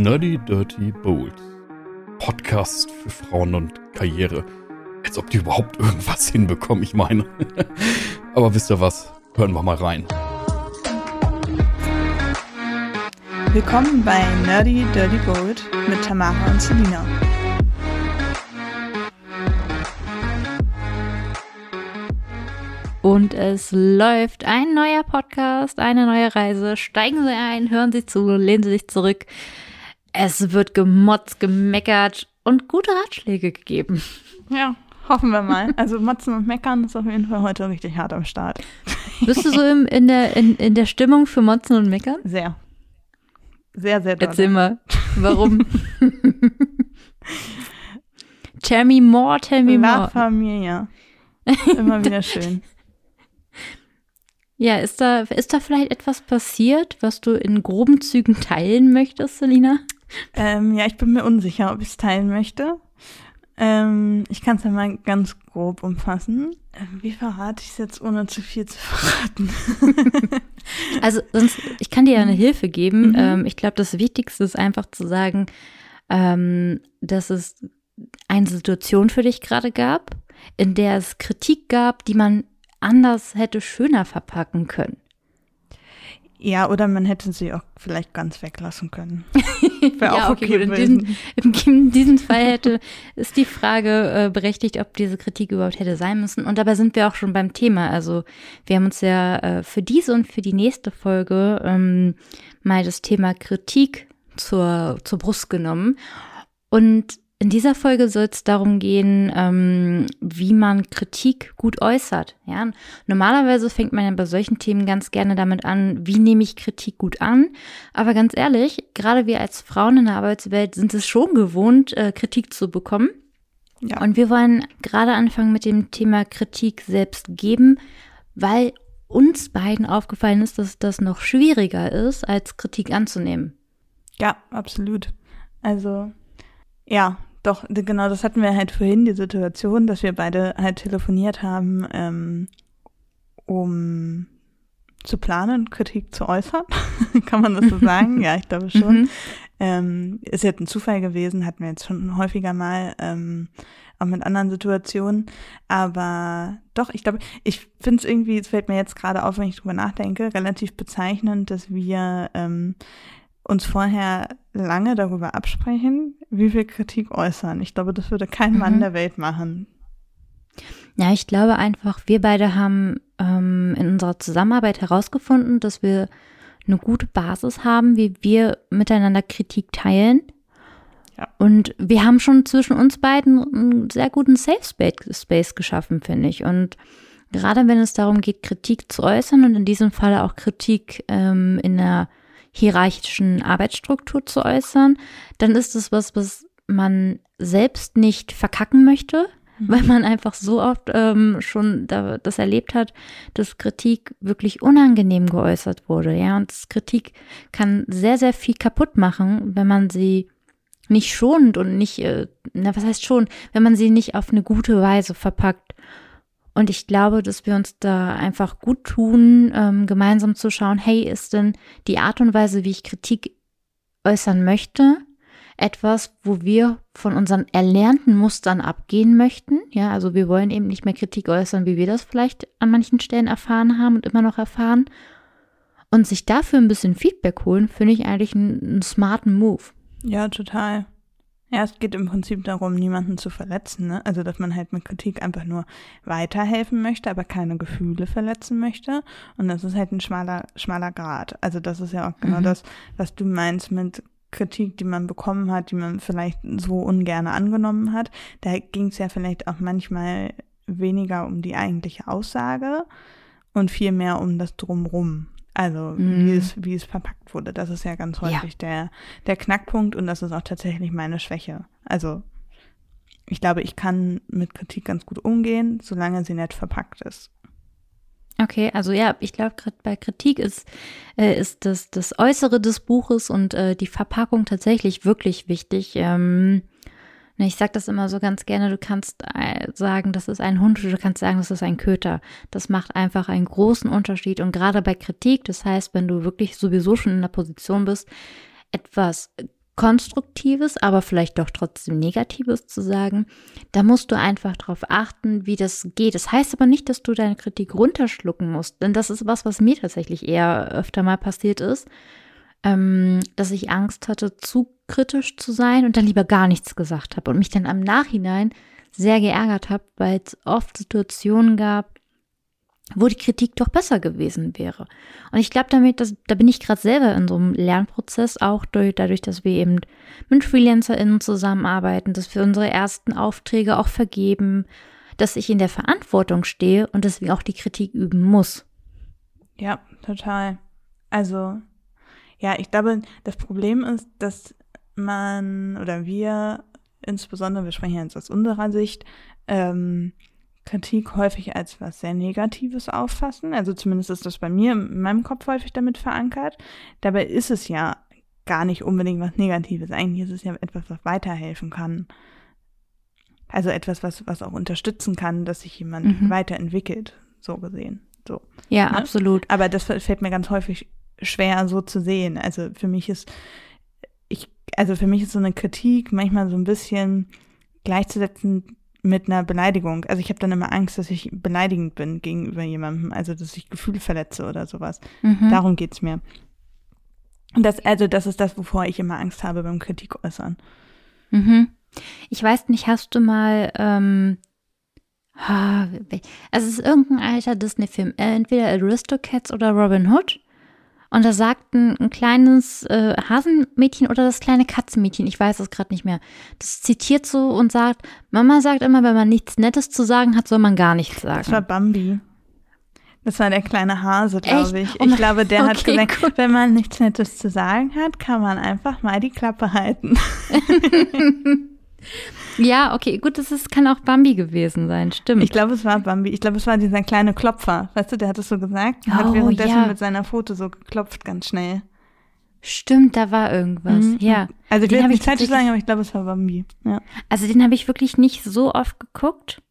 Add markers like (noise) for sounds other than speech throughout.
Nerdy Dirty Bold. Podcast für Frauen und Karriere. Als ob die überhaupt irgendwas hinbekommen, ich meine. (laughs) Aber wisst ihr was? Hören wir mal rein. Willkommen bei Nerdy Dirty Bold mit Tamara und Selina. Und es läuft ein neuer Podcast, eine neue Reise. Steigen Sie ein, hören Sie zu, lehnen Sie sich zurück. Es wird gemotzt, gemeckert und gute Ratschläge gegeben. Ja, hoffen wir mal. Also Motzen und Meckern ist auf jeden Fall heute richtig hart am Start. Bist du so im, in, der, in, in der Stimmung für Motzen und Meckern? Sehr. Sehr, sehr doll. Erzähl mal, warum? (laughs) tell me more, tell me more. Privatfamilie. Immer (laughs) wieder schön. Ja, ist da, ist da vielleicht etwas passiert, was du in groben Zügen teilen möchtest, Selina? Ähm, ja, ich bin mir unsicher, ob ich es teilen möchte. Ähm, ich kann es ja mal ganz grob umfassen. Ähm, wie verrate ich es jetzt, ohne zu viel zu verraten? (laughs) also, sonst, ich kann dir ja eine Hilfe geben. Mhm. Ähm, ich glaube, das Wichtigste ist einfach zu sagen, ähm, dass es eine Situation für dich gerade gab, in der es Kritik gab, die man anders hätte schöner verpacken können. Ja, oder man hätte sie auch vielleicht ganz weglassen können. (laughs) Wäre ja, auch okay, okay. In diesem, in diesem Fall hätte, ist die Frage äh, berechtigt, ob diese Kritik überhaupt hätte sein müssen. Und dabei sind wir auch schon beim Thema. Also wir haben uns ja äh, für diese und für die nächste Folge ähm, mal das Thema Kritik zur, zur Brust genommen. Und in dieser Folge soll es darum gehen, ähm, wie man Kritik gut äußert. Ja? Normalerweise fängt man ja bei solchen Themen ganz gerne damit an, wie nehme ich Kritik gut an. Aber ganz ehrlich, gerade wir als Frauen in der Arbeitswelt sind es schon gewohnt, äh, Kritik zu bekommen. Ja. Und wir wollen gerade anfangen mit dem Thema Kritik selbst geben, weil uns beiden aufgefallen ist, dass das noch schwieriger ist, als Kritik anzunehmen. Ja, absolut. Also, ja, doch, genau, das hatten wir halt vorhin, die Situation, dass wir beide halt telefoniert haben, ähm, um zu planen, Kritik zu äußern. (laughs) Kann man das so sagen? ja, ich glaube (laughs) schon. Mhm. Ähm, ist jetzt ein Zufall gewesen, hatten wir jetzt schon häufiger mal, ähm, auch mit anderen Situationen. Aber doch, ich glaube, ich finde es irgendwie, es fällt mir jetzt gerade auf, wenn ich drüber nachdenke, relativ bezeichnend, dass wir ähm, uns vorher lange darüber absprechen, wie wir Kritik äußern. Ich glaube, das würde kein Mann mhm. der Welt machen. Ja, ich glaube einfach, wir beide haben ähm, in unserer Zusammenarbeit herausgefunden, dass wir eine gute Basis haben, wie wir miteinander Kritik teilen. Ja. Und wir haben schon zwischen uns beiden einen sehr guten Safe Space geschaffen, finde ich. Und gerade wenn es darum geht, Kritik zu äußern und in diesem Fall auch Kritik ähm, in einer hierarchischen Arbeitsstruktur zu äußern, dann ist es was, was man selbst nicht verkacken möchte, mhm. weil man einfach so oft ähm, schon da, das erlebt hat, dass Kritik wirklich unangenehm geäußert wurde. Ja, und Kritik kann sehr, sehr viel kaputt machen, wenn man sie nicht schonend und nicht, äh, na, was heißt schon, wenn man sie nicht auf eine gute Weise verpackt. Und ich glaube, dass wir uns da einfach gut tun, ähm, gemeinsam zu schauen, hey, ist denn die Art und Weise, wie ich Kritik äußern möchte, etwas, wo wir von unseren erlernten Mustern abgehen möchten. Ja, also wir wollen eben nicht mehr Kritik äußern, wie wir das vielleicht an manchen Stellen erfahren haben und immer noch erfahren. Und sich dafür ein bisschen Feedback holen, finde ich eigentlich einen, einen smarten Move. Ja, total. Ja, es geht im Prinzip darum, niemanden zu verletzen. Ne? Also, dass man halt mit Kritik einfach nur weiterhelfen möchte, aber keine Gefühle verletzen möchte. Und das ist halt ein schmaler, schmaler Grad. Also, das ist ja auch genau mhm. das, was du meinst mit Kritik, die man bekommen hat, die man vielleicht so ungern angenommen hat. Da ging es ja vielleicht auch manchmal weniger um die eigentliche Aussage und viel mehr um das Drumrum. Also mm. wie, es, wie es verpackt wurde. Das ist ja ganz häufig ja. Der, der Knackpunkt und das ist auch tatsächlich meine Schwäche. Also ich glaube, ich kann mit Kritik ganz gut umgehen, solange sie nicht verpackt ist. Okay, also ja, ich glaube, gerade bei Kritik ist, äh, ist das, das Äußere des Buches und äh, die Verpackung tatsächlich wirklich wichtig. Ähm, ich sage das immer so ganz gerne, du kannst äh, sagen, das ist ein Hund, du kannst sagen, das ist ein Köter. Das macht einfach einen großen Unterschied. Und gerade bei Kritik, das heißt, wenn du wirklich sowieso schon in der Position bist, etwas Konstruktives, aber vielleicht doch trotzdem Negatives zu sagen, da musst du einfach darauf achten, wie das geht. Das heißt aber nicht, dass du deine Kritik runterschlucken musst, denn das ist was, was mir tatsächlich eher öfter mal passiert ist, ähm, dass ich Angst hatte, zu kritisch zu sein und dann lieber gar nichts gesagt habe und mich dann am Nachhinein sehr geärgert habe, weil es oft Situationen gab, wo die Kritik doch besser gewesen wäre. Und ich glaube damit, dass, da bin ich gerade selber in so einem Lernprozess, auch durch, dadurch, dass wir eben mit FreelancerInnen zusammenarbeiten, dass wir unsere ersten Aufträge auch vergeben, dass ich in der Verantwortung stehe und deswegen auch die Kritik üben muss. Ja, total. Also, ja, ich glaube, das Problem ist, dass man oder wir, insbesondere, wir sprechen jetzt aus unserer Sicht, ähm, Kritik häufig als was sehr Negatives auffassen. Also zumindest ist das bei mir in meinem Kopf häufig damit verankert. Dabei ist es ja gar nicht unbedingt was Negatives. Eigentlich ist es ja etwas, was weiterhelfen kann. Also etwas, was, was auch unterstützen kann, dass sich jemand mhm. weiterentwickelt, so gesehen. So. Ja, ne? absolut. Aber das fällt mir ganz häufig schwer so zu sehen. Also für mich ist, ich, also für mich ist so eine Kritik manchmal so ein bisschen gleichzusetzen mit einer Beleidigung. Also ich habe dann immer Angst, dass ich beleidigend bin gegenüber jemandem, also dass ich Gefühle verletze oder sowas. Mhm. Darum geht's mir. Und das, also das ist das, wovor ich immer Angst habe beim Kritik äußern. Mhm. Ich weiß nicht, hast du mal, ähm, also es ist irgendein alter Disney-Film, entweder Aristocats oder Robin Hood. Und da sagt ein, ein kleines äh, Hasenmädchen oder das kleine Katzenmädchen, ich weiß es gerade nicht mehr, das zitiert so und sagt, Mama sagt immer, wenn man nichts Nettes zu sagen hat, soll man gar nichts sagen. Das war Bambi. Das war der kleine Hase, glaube ich. Oh ich glaube, der (laughs) okay, hat gesagt, gut. wenn man nichts Nettes zu sagen hat, kann man einfach mal die Klappe halten. (laughs) (laughs) Ja, okay, gut, das ist, kann auch Bambi gewesen sein, stimmt. Ich glaube, es war Bambi. Ich glaube, es war dieser kleine Klopfer. Weißt du, der hat es so gesagt. Er oh, hat währenddessen ja. mit seiner Foto so geklopft, ganz schnell. Stimmt, da war irgendwas, mhm. ja. Also ich will nicht falsch sagen, aber ich glaube, es war Bambi. Ja. Also den habe ich wirklich nicht so oft geguckt.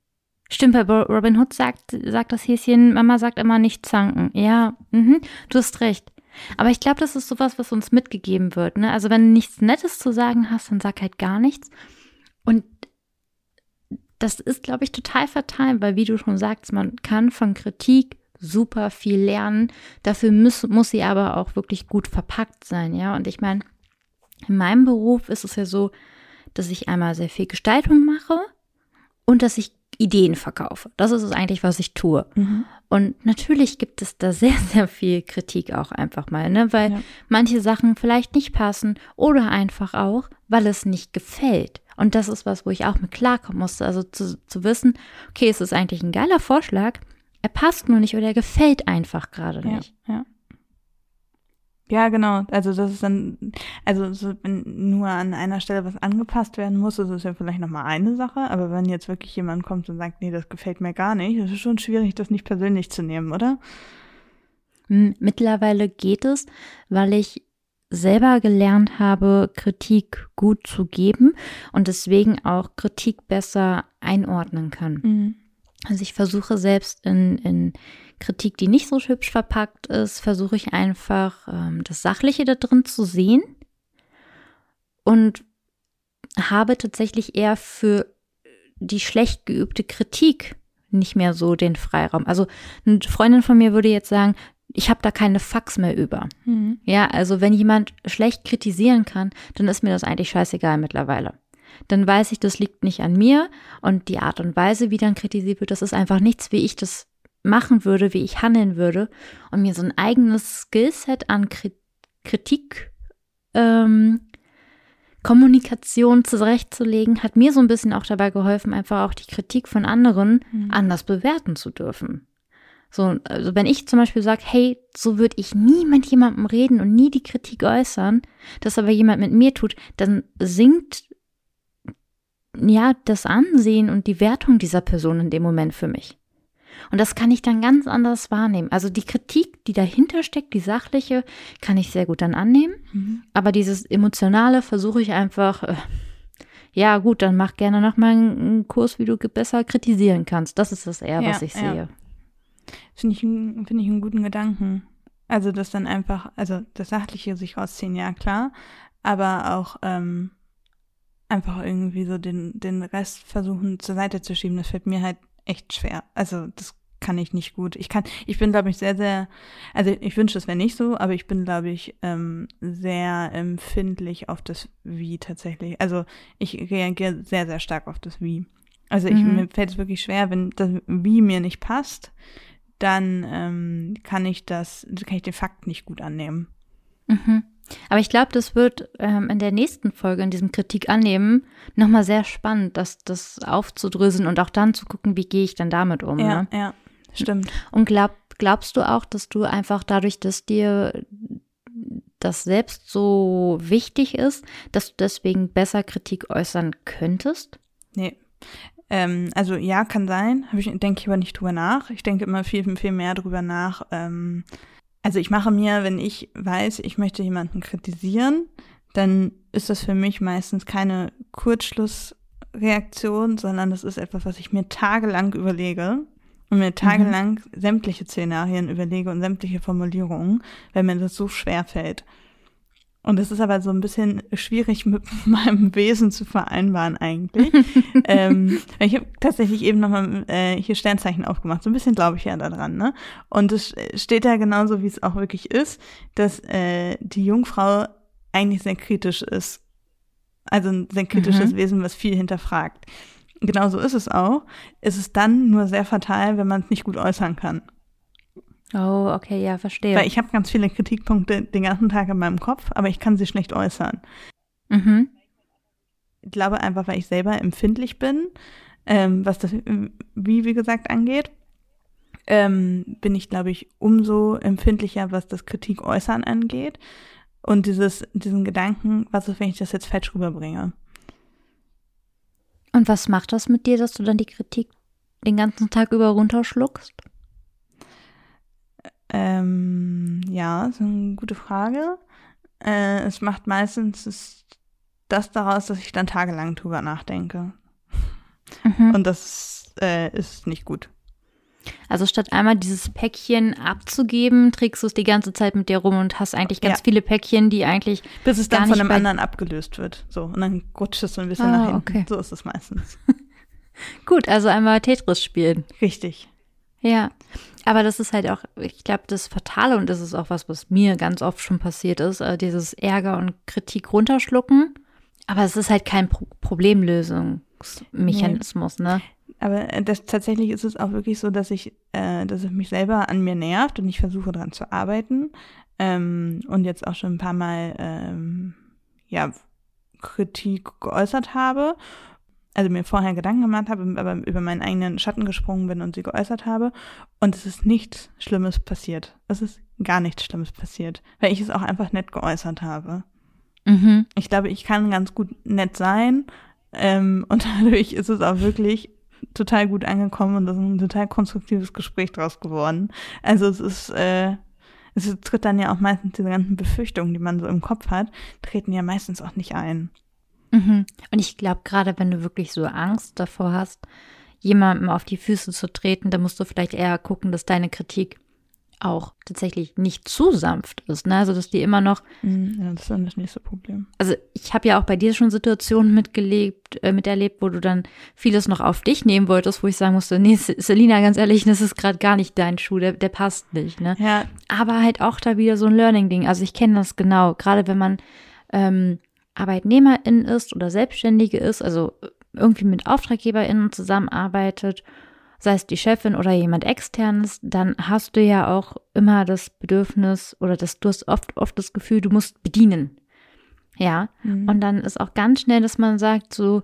Stimmt, bei Robin Hood sagt, sagt das Häschen, Mama sagt immer nicht zanken. Ja, mhm, du hast recht. Aber ich glaube, das ist sowas, was uns mitgegeben wird. Ne? Also wenn du nichts Nettes zu sagen hast, dann sag halt gar nichts. Und das ist, glaube ich, total fatal, weil wie du schon sagst, man kann von Kritik super viel lernen. Dafür muss, muss sie aber auch wirklich gut verpackt sein, ja. Und ich meine, in meinem Beruf ist es ja so, dass ich einmal sehr viel Gestaltung mache und dass ich Ideen verkaufe. Das ist es eigentlich, was ich tue. Mhm. Und natürlich gibt es da sehr, sehr viel Kritik auch einfach mal, ne? weil ja. manche Sachen vielleicht nicht passen oder einfach auch, weil es nicht gefällt. Und das ist was, wo ich auch mit klarkommen musste. Also zu, zu wissen, okay, es ist eigentlich ein geiler Vorschlag, er passt nur nicht oder er gefällt einfach gerade nicht. Ja, ja. Ja, genau. Also das ist dann, also so, wenn nur an einer Stelle was angepasst werden muss, ist es ja vielleicht nochmal eine Sache. Aber wenn jetzt wirklich jemand kommt und sagt, nee, das gefällt mir gar nicht, ist es schon schwierig, das nicht persönlich zu nehmen, oder? Mittlerweile geht es, weil ich selber gelernt habe, Kritik gut zu geben und deswegen auch Kritik besser einordnen kann. Mhm. Also ich versuche selbst in, in Kritik, die nicht so hübsch verpackt ist, versuche ich einfach ähm, das Sachliche da drin zu sehen und habe tatsächlich eher für die schlecht geübte Kritik nicht mehr so den Freiraum. Also eine Freundin von mir würde jetzt sagen, ich habe da keine Fax mehr über. Mhm. Ja, also wenn jemand schlecht kritisieren kann, dann ist mir das eigentlich scheißegal mittlerweile. Dann weiß ich, das liegt nicht an mir und die Art und Weise, wie dann kritisiert wird, das ist einfach nichts, wie ich das machen würde, wie ich handeln würde und mir so ein eigenes Skillset an Kritik, ähm, Kommunikation zurechtzulegen, hat mir so ein bisschen auch dabei geholfen, einfach auch die Kritik von anderen mhm. anders bewerten zu dürfen. So, also wenn ich zum Beispiel sage, hey, so würde ich nie mit jemandem reden und nie die Kritik äußern, das aber jemand mit mir tut, dann sinkt ja das Ansehen und die Wertung dieser Person in dem Moment für mich. Und das kann ich dann ganz anders wahrnehmen. Also die Kritik, die dahinter steckt, die sachliche, kann ich sehr gut dann annehmen. Mhm. Aber dieses emotionale versuche ich einfach, äh, ja gut, dann mach gerne noch mal einen Kurs, wie du besser kritisieren kannst. Das ist das eher, ja, was ich ja. sehe. Finde ich, find ich einen guten Gedanken. Also, dass dann einfach, also das Sachliche sich rausziehen, ja klar. aber auch ähm, einfach irgendwie so den, den Rest versuchen zur Seite zu schieben. Das fällt mir halt echt schwer. Also das kann ich nicht gut. Ich kann, ich bin, glaube ich, sehr, sehr, also ich wünsche, es wäre nicht so, aber ich bin, glaube ich, ähm, sehr empfindlich auf das Wie tatsächlich. Also ich reagiere sehr, sehr stark auf das Wie. Also ich, mhm. mir fällt es wirklich schwer, wenn das Wie mir nicht passt, dann ähm, kann ich das, kann ich den Fakt nicht gut annehmen. Mhm. Aber ich glaube, das wird ähm, in der nächsten Folge, in diesem Kritik annehmen, nochmal sehr spannend, das, das aufzudröseln und auch dann zu gucken, wie gehe ich dann damit um. Ja, ne? ja. Stimmt. Und glaub, glaubst du auch, dass du einfach dadurch, dass dir das selbst so wichtig ist, dass du deswegen besser Kritik äußern könntest? Nee. Ähm, also ja, kann sein. Ich, denke ich aber nicht drüber nach. Ich denke immer viel, viel mehr drüber nach. Ähm, also ich mache mir, wenn ich weiß, ich möchte jemanden kritisieren, dann ist das für mich meistens keine Kurzschlussreaktion, sondern das ist etwas, was ich mir tagelang überlege und mir tagelang mhm. sämtliche Szenarien überlege und sämtliche Formulierungen, weil mir das so schwer fällt. Und es ist aber so ein bisschen schwierig (laughs) mit meinem Wesen zu vereinbaren eigentlich. (laughs) ähm, ich habe tatsächlich eben nochmal äh, hier Sternzeichen aufgemacht. So ein bisschen glaube ich ja daran. Ne? Und es steht da genauso, wie es auch wirklich ist, dass äh, die Jungfrau eigentlich sehr kritisch ist. Also ein sehr kritisches mhm. Wesen, was viel hinterfragt genau so ist es auch, ist es dann nur sehr fatal, wenn man es nicht gut äußern kann. Oh, okay, ja, verstehe. Weil ich habe ganz viele Kritikpunkte den ganzen Tag in meinem Kopf, aber ich kann sie schlecht äußern. Mhm. Ich glaube einfach, weil ich selber empfindlich bin, ähm, was das wie, wie gesagt, angeht, ähm, bin ich, glaube ich, umso empfindlicher, was das Kritik äußern angeht. Und dieses, diesen Gedanken, was ist, wenn ich das jetzt falsch rüberbringe? Und was macht das mit dir, dass du dann die Kritik den ganzen Tag über runterschluckst? Ähm, ja, ist eine gute Frage. Äh, es macht meistens das daraus, dass ich dann tagelang drüber nachdenke. Mhm. Und das äh, ist nicht gut. Also statt einmal dieses Päckchen abzugeben, trägst du es die ganze Zeit mit dir rum und hast eigentlich ganz ja. viele Päckchen, die eigentlich. Bis es dann von einem anderen abgelöst wird. So, und dann rutscht es so ein bisschen ah, nach hinten. Okay. So ist es meistens. (laughs) Gut, also einmal Tetris spielen. Richtig. Ja. Aber das ist halt auch, ich glaube, das Fatale und das ist auch was, was mir ganz oft schon passiert ist, äh, dieses Ärger und Kritik runterschlucken. Aber es ist halt kein Pro Problemlösungsmechanismus, nee. ne? Aber äh, das, tatsächlich ist es auch wirklich so, dass ich, äh, dass es mich selber an mir nervt und ich versuche daran zu arbeiten. Ähm, und jetzt auch schon ein paar Mal ähm, ja, Kritik geäußert habe. Also mir vorher Gedanken gemacht habe, aber über meinen eigenen Schatten gesprungen bin und sie geäußert habe. Und es ist nichts Schlimmes passiert. Es ist gar nichts Schlimmes passiert, weil ich es auch einfach nett geäußert habe. Mhm. Ich glaube, ich kann ganz gut nett sein. Ähm, (laughs) und dadurch ist es auch wirklich total gut angekommen und das ist ein total konstruktives Gespräch draus geworden. Also es ist, äh, es tritt dann ja auch meistens diese ganzen Befürchtungen, die man so im Kopf hat, treten ja meistens auch nicht ein. Mhm. Und ich glaube, gerade wenn du wirklich so Angst davor hast, jemandem auf die Füße zu treten, dann musst du vielleicht eher gucken, dass deine Kritik auch tatsächlich nicht zu sanft ist. Ne? Also, dass die immer noch. Mhm, ja, das ist dann das nächste Problem. Also, ich habe ja auch bei dir schon Situationen mitgelebt, äh, miterlebt, wo du dann vieles noch auf dich nehmen wolltest, wo ich sagen musste, nee, Selina, ganz ehrlich, das ist gerade gar nicht dein Schuh, der, der passt nicht. Ne? Ja. Aber halt auch da wieder so ein Learning-Ding. Also, ich kenne das genau. Gerade wenn man ähm, Arbeitnehmerin ist oder Selbstständige ist, also irgendwie mit AuftraggeberInnen zusammenarbeitet sei es die Chefin oder jemand externes, dann hast du ja auch immer das Bedürfnis oder das, du hast oft, oft das Gefühl, du musst bedienen. Ja. Mhm. Und dann ist auch ganz schnell, dass man sagt, so,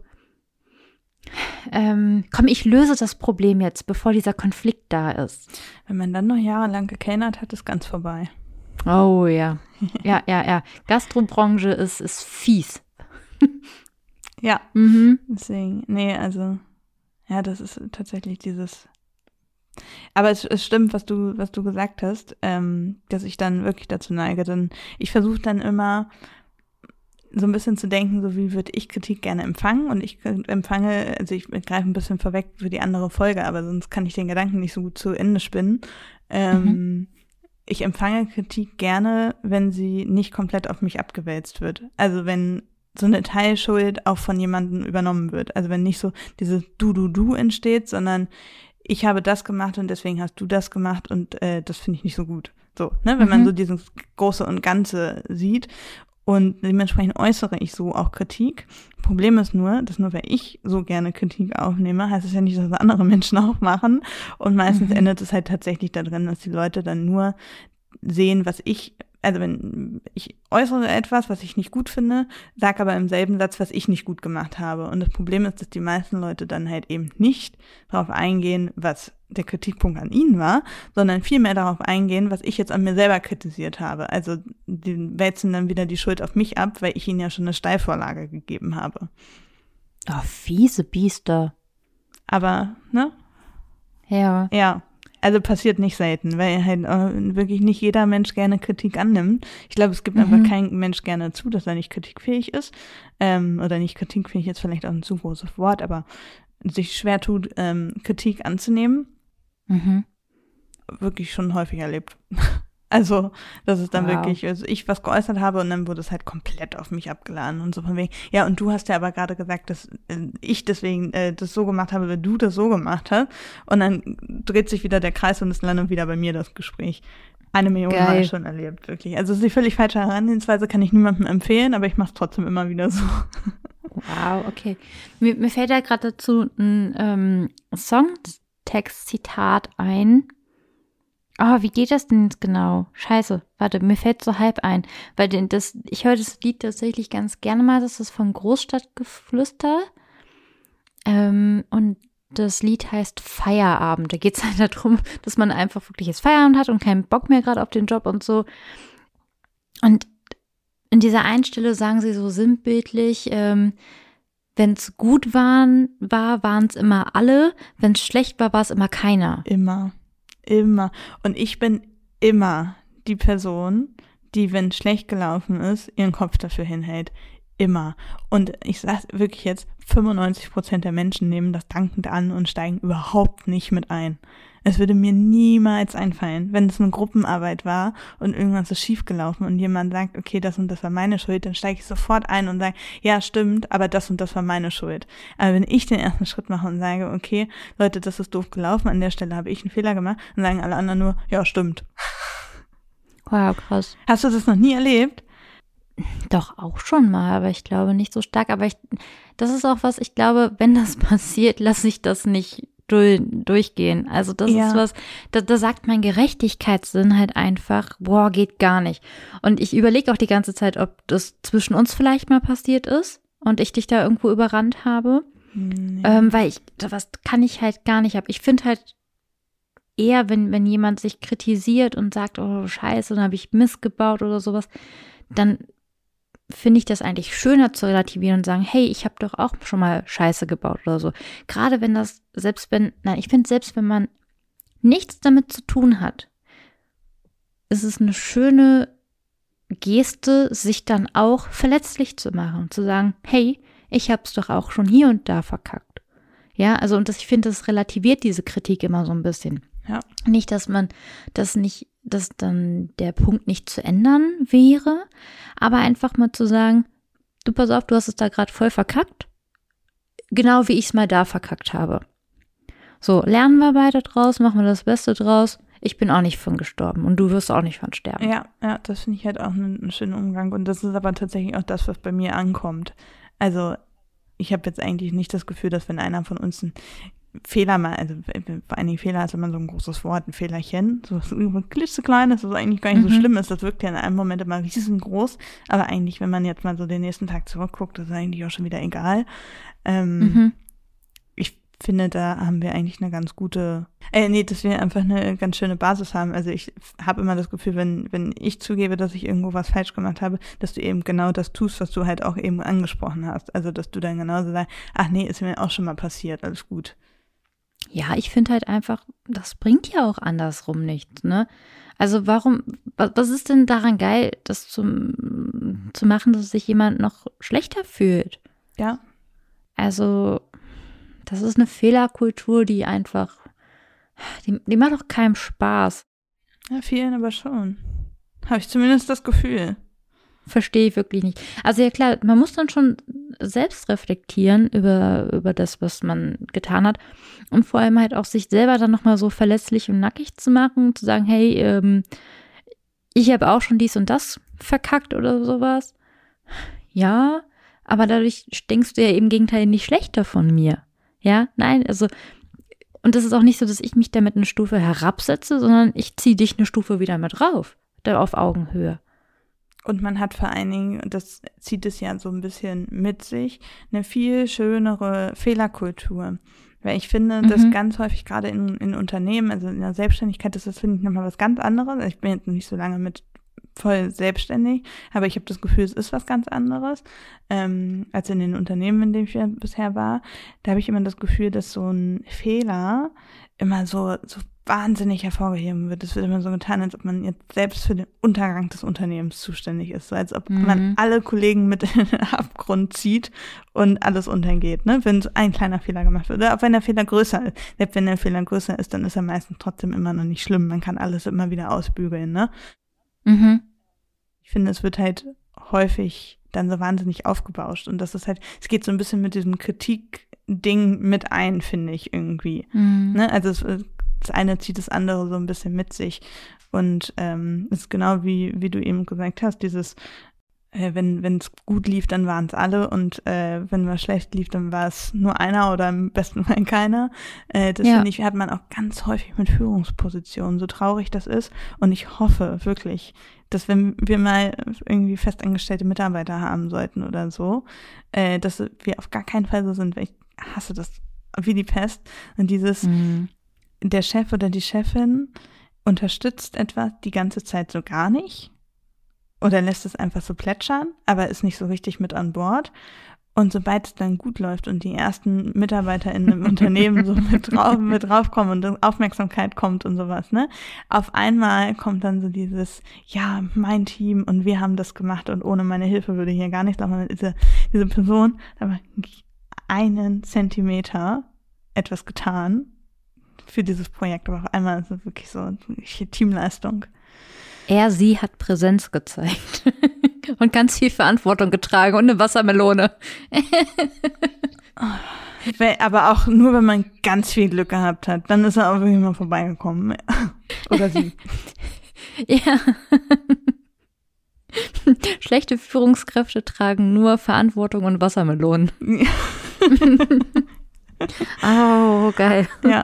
ähm, komm, ich löse das Problem jetzt, bevor dieser Konflikt da ist. Wenn man dann noch jahrelang gekellnert hat, ist ganz vorbei. Oh ja. Ja, ja, ja. Gastrobranche ist, ist fies. ja. Mhm. Deswegen, nee, also ja, das ist tatsächlich dieses. Aber es, es stimmt, was du, was du gesagt hast, ähm, dass ich dann wirklich dazu neige. Denn ich versuche dann immer so ein bisschen zu denken, so wie würde ich Kritik gerne empfangen. Und ich empfange, also ich greife ein bisschen vorweg für die andere Folge, aber sonst kann ich den Gedanken nicht so gut zu Ende spinnen. Ähm, mhm. Ich empfange Kritik gerne, wenn sie nicht komplett auf mich abgewälzt wird. Also wenn so eine Teilschuld auch von jemandem übernommen wird. Also wenn nicht so dieses Du-Du-Du entsteht, sondern ich habe das gemacht und deswegen hast du das gemacht und äh, das finde ich nicht so gut. So, ne, wenn mhm. man so dieses Große und Ganze sieht. Und dementsprechend äußere ich so auch Kritik. Problem ist nur, dass nur weil ich so gerne Kritik aufnehme, heißt es ja nicht, dass das andere Menschen auch machen. Und meistens mhm. endet es halt tatsächlich darin, dass die Leute dann nur sehen, was ich also wenn ich äußere etwas, was ich nicht gut finde, sage aber im selben Satz, was ich nicht gut gemacht habe. Und das Problem ist, dass die meisten Leute dann halt eben nicht darauf eingehen, was der Kritikpunkt an ihnen war, sondern vielmehr darauf eingehen, was ich jetzt an mir selber kritisiert habe. Also die wälzen dann wieder die Schuld auf mich ab, weil ich ihnen ja schon eine Steilvorlage gegeben habe. Oh, fiese Biester. Aber, ne? Ja. Ja, also passiert nicht selten, weil halt äh, wirklich nicht jeder Mensch gerne Kritik annimmt. Ich glaube, es gibt mhm. einfach keinen Mensch gerne zu, dass er nicht kritikfähig ist. Ähm, oder nicht kritikfähig ist vielleicht auch ein zu großes Wort, aber sich schwer tut, ähm, Kritik anzunehmen. Mhm. Wirklich schon häufig erlebt. (laughs) Also, das ist dann wow. wirklich, also ich was geäußert habe und dann wurde es halt komplett auf mich abgeladen und so von wegen. Ja, und du hast ja aber gerade gesagt, dass äh, ich deswegen äh, das so gemacht habe, weil du das so gemacht hast. Und dann dreht sich wieder der Kreis und es landet wieder bei mir das Gespräch. Eine Million Geil. Mal schon erlebt, wirklich. Also, es ist die völlig falsche Herangehensweise, kann ich niemandem empfehlen, aber ich mache es trotzdem immer wieder so. Wow, okay. Mir, mir fällt da gerade dazu ein ähm, Songtext-Zitat ein Oh, wie geht das denn jetzt genau? Scheiße, warte, mir fällt so halb ein. Weil das, ich höre das Lied tatsächlich ganz gerne mal. Das ist von Großstadtgeflüster. Ähm, und das Lied heißt Feierabend. Da geht es (laughs) halt darum, dass man einfach wirklich jetzt Feierabend hat und keinen Bock mehr gerade auf den Job und so. Und in dieser Einstelle sagen sie so sinnbildlich, ähm, wenn es gut waren, war, waren es immer alle. Wenn es schlecht war, war es immer keiner. Immer. Immer. Und ich bin immer die Person, die, wenn schlecht gelaufen ist, ihren Kopf dafür hinhält. Immer. Und ich sage wirklich jetzt, 95 Prozent der Menschen nehmen das dankend an und steigen überhaupt nicht mit ein. Es würde mir niemals einfallen, wenn es eine Gruppenarbeit war und irgendwas ist schiefgelaufen und jemand sagt, okay, das und das war meine Schuld, dann steige ich sofort ein und sage, ja, stimmt, aber das und das war meine Schuld. Aber wenn ich den ersten Schritt mache und sage, okay, Leute, das ist doof gelaufen, an der Stelle habe ich einen Fehler gemacht, dann sagen alle anderen nur, ja, stimmt. Wow, krass. Hast du das noch nie erlebt? Doch, auch schon mal, aber ich glaube nicht so stark. Aber ich, das ist auch was, ich glaube, wenn das (laughs) passiert, lasse ich das nicht durchgehen. Also das ja. ist was, da, da sagt mein Gerechtigkeitssinn halt einfach, boah, geht gar nicht. Und ich überlege auch die ganze Zeit, ob das zwischen uns vielleicht mal passiert ist und ich dich da irgendwo überrannt habe. Nee. Ähm, weil ich, was kann ich halt gar nicht ab. Ich finde halt eher, wenn, wenn jemand sich kritisiert und sagt, oh scheiße, dann habe ich Mist gebaut oder sowas, dann finde ich das eigentlich schöner zu relativieren und sagen, hey, ich habe doch auch schon mal Scheiße gebaut oder so. Gerade wenn das, selbst wenn, nein, ich finde, selbst wenn man nichts damit zu tun hat, ist es eine schöne Geste, sich dann auch verletzlich zu machen und zu sagen, hey, ich habe es doch auch schon hier und da verkackt. Ja, also und das, ich finde, das relativiert diese Kritik immer so ein bisschen. Ja. Nicht, dass man das nicht dass dann der Punkt nicht zu ändern wäre, aber einfach mal zu sagen, du pass auf, du hast es da gerade voll verkackt, genau wie ich es mal da verkackt habe. So, lernen wir beide draus, machen wir das Beste draus. Ich bin auch nicht von gestorben und du wirst auch nicht von sterben. Ja, ja, das finde ich halt auch einen, einen schönen Umgang und das ist aber tatsächlich auch das, was bei mir ankommt. Also ich habe jetzt eigentlich nicht das Gefühl, dass wenn einer von uns ein Fehler mal, also vor allen Dingen Fehler ist immer so ein großes Wort, ein Fehlerchen, so ein klitzekleines, das eigentlich gar nicht mhm. so schlimm ist, das wirkt ja in einem Moment immer riesengroß, aber eigentlich, wenn man jetzt mal so den nächsten Tag zurückguckt, das ist eigentlich auch schon wieder egal. Ähm, mhm. Ich finde, da haben wir eigentlich eine ganz gute, äh, nee, dass wir einfach eine ganz schöne Basis haben. Also ich habe immer das Gefühl, wenn, wenn ich zugebe, dass ich irgendwo was falsch gemacht habe, dass du eben genau das tust, was du halt auch eben angesprochen hast. Also, dass du dann genauso sagst, ach nee, ist mir auch schon mal passiert, alles gut. Ja, ich finde halt einfach, das bringt ja auch andersrum nichts, ne? Also warum, was ist denn daran geil, das zu, zu machen, dass sich jemand noch schlechter fühlt? Ja. Also, das ist eine Fehlerkultur, die einfach, die, die macht doch keinem Spaß. Ja, vielen aber schon. Habe ich zumindest das Gefühl. Verstehe ich wirklich nicht. Also ja klar, man muss dann schon selbst reflektieren über, über das, was man getan hat. Und vor allem halt auch sich selber dann nochmal so verletzlich und nackig zu machen, zu sagen, hey, ähm, ich habe auch schon dies und das verkackt oder sowas. Ja, aber dadurch denkst du ja im Gegenteil nicht schlechter von mir. Ja, nein, also, und es ist auch nicht so, dass ich mich damit eine Stufe herabsetze, sondern ich ziehe dich eine Stufe wieder mit rauf, da auf Augenhöhe. Und man hat vor allen Dingen, das zieht es ja so ein bisschen mit sich, eine viel schönere Fehlerkultur. Weil ich finde, mhm. dass ganz häufig gerade in, in Unternehmen, also in der Selbstständigkeit, ist das, finde ich, nochmal was ganz anderes. Ich bin jetzt noch nicht so lange mit voll selbstständig, aber ich habe das Gefühl, es ist was ganz anderes ähm, als in den Unternehmen, in denen ich bisher war. Da habe ich immer das Gefühl, dass so ein Fehler immer so, so wahnsinnig hervorgehoben wird. Es wird immer so getan, als ob man jetzt selbst für den Untergang des Unternehmens zuständig ist. So als ob mhm. man alle Kollegen mit in den (laughs) Abgrund zieht und alles untergeht, ne? Wenn so ein kleiner Fehler gemacht wird. Oder auch wenn der Fehler größer ist. Selbst wenn der Fehler größer ist, dann ist er meistens trotzdem immer noch nicht schlimm. Man kann alles immer wieder ausbügeln, ne? Mhm. Ich finde, es wird halt häufig dann so wahnsinnig aufgebauscht. Und das ist halt, es geht so ein bisschen mit diesem Kritik-Ding mit ein, finde ich irgendwie. Mhm. Ne? Also es, das eine zieht das andere so ein bisschen mit sich. Und ähm, es ist genau wie, wie du eben gesagt hast, dieses, äh, wenn es gut lief, dann waren es alle und äh, wenn was schlecht lief, dann war es nur einer oder im besten (laughs) Fall keiner. Äh, das ja. finde ich, hat man auch ganz häufig mit Führungspositionen, so traurig das ist. Und ich hoffe wirklich, dass wenn wir mal irgendwie festangestellte Mitarbeiter haben sollten oder so, äh, dass wir auf gar keinen Fall so sind, weil ich hasse das wie die Pest. Und dieses, mhm der Chef oder die Chefin unterstützt etwas die ganze Zeit so gar nicht oder lässt es einfach so plätschern, aber ist nicht so richtig mit an Bord. Und sobald es dann gut läuft und die ersten Mitarbeiter in einem (laughs) Unternehmen so mit drauf, mit draufkommen und Aufmerksamkeit kommt und sowas, ne? Auf einmal kommt dann so dieses, ja, mein Team und wir haben das gemacht und ohne meine Hilfe würde hier gar nichts laufen. Diese, diese Person hat einen Zentimeter etwas getan für dieses Projekt. Aber auf einmal ist es wirklich so eine Teamleistung. Er, sie hat Präsenz gezeigt (laughs) und ganz viel Verantwortung getragen und eine Wassermelone. (laughs) aber auch nur, wenn man ganz viel Glück gehabt hat, dann ist er auch wirklich mal vorbeigekommen. (laughs) Oder sie. ja. Schlechte Führungskräfte tragen nur Verantwortung und Wassermelonen. Oh, geil. Ja,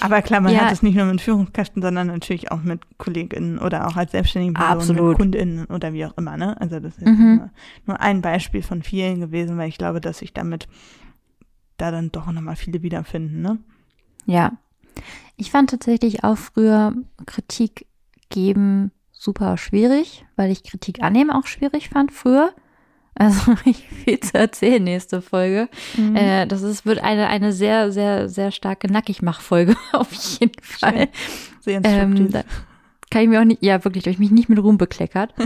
aber klar, man ja. hat es nicht nur mit Führungskräften, sondern natürlich auch mit KollegInnen oder auch als selbstständigen Person, Absolut. mit KundInnen oder wie auch immer. Ne? Also das ist mhm. nur, nur, ein Beispiel von vielen gewesen, weil ich glaube, dass sich damit da dann doch nochmal viele wiederfinden. Ne? Ja, ich fand tatsächlich auch früher Kritik geben super schwierig, weil ich Kritik annehmen auch schwierig fand früher. Also (laughs) ich viel zu erzählen nächste Folge. Mhm. Äh, das ist, wird eine, eine sehr, sehr, sehr starke Nackigmach-Folge (laughs) auf jeden Fall. Sehr ähm, da kann ich mir auch nicht, ja wirklich, durch mich nicht mit Ruhm bekleckert. (laughs)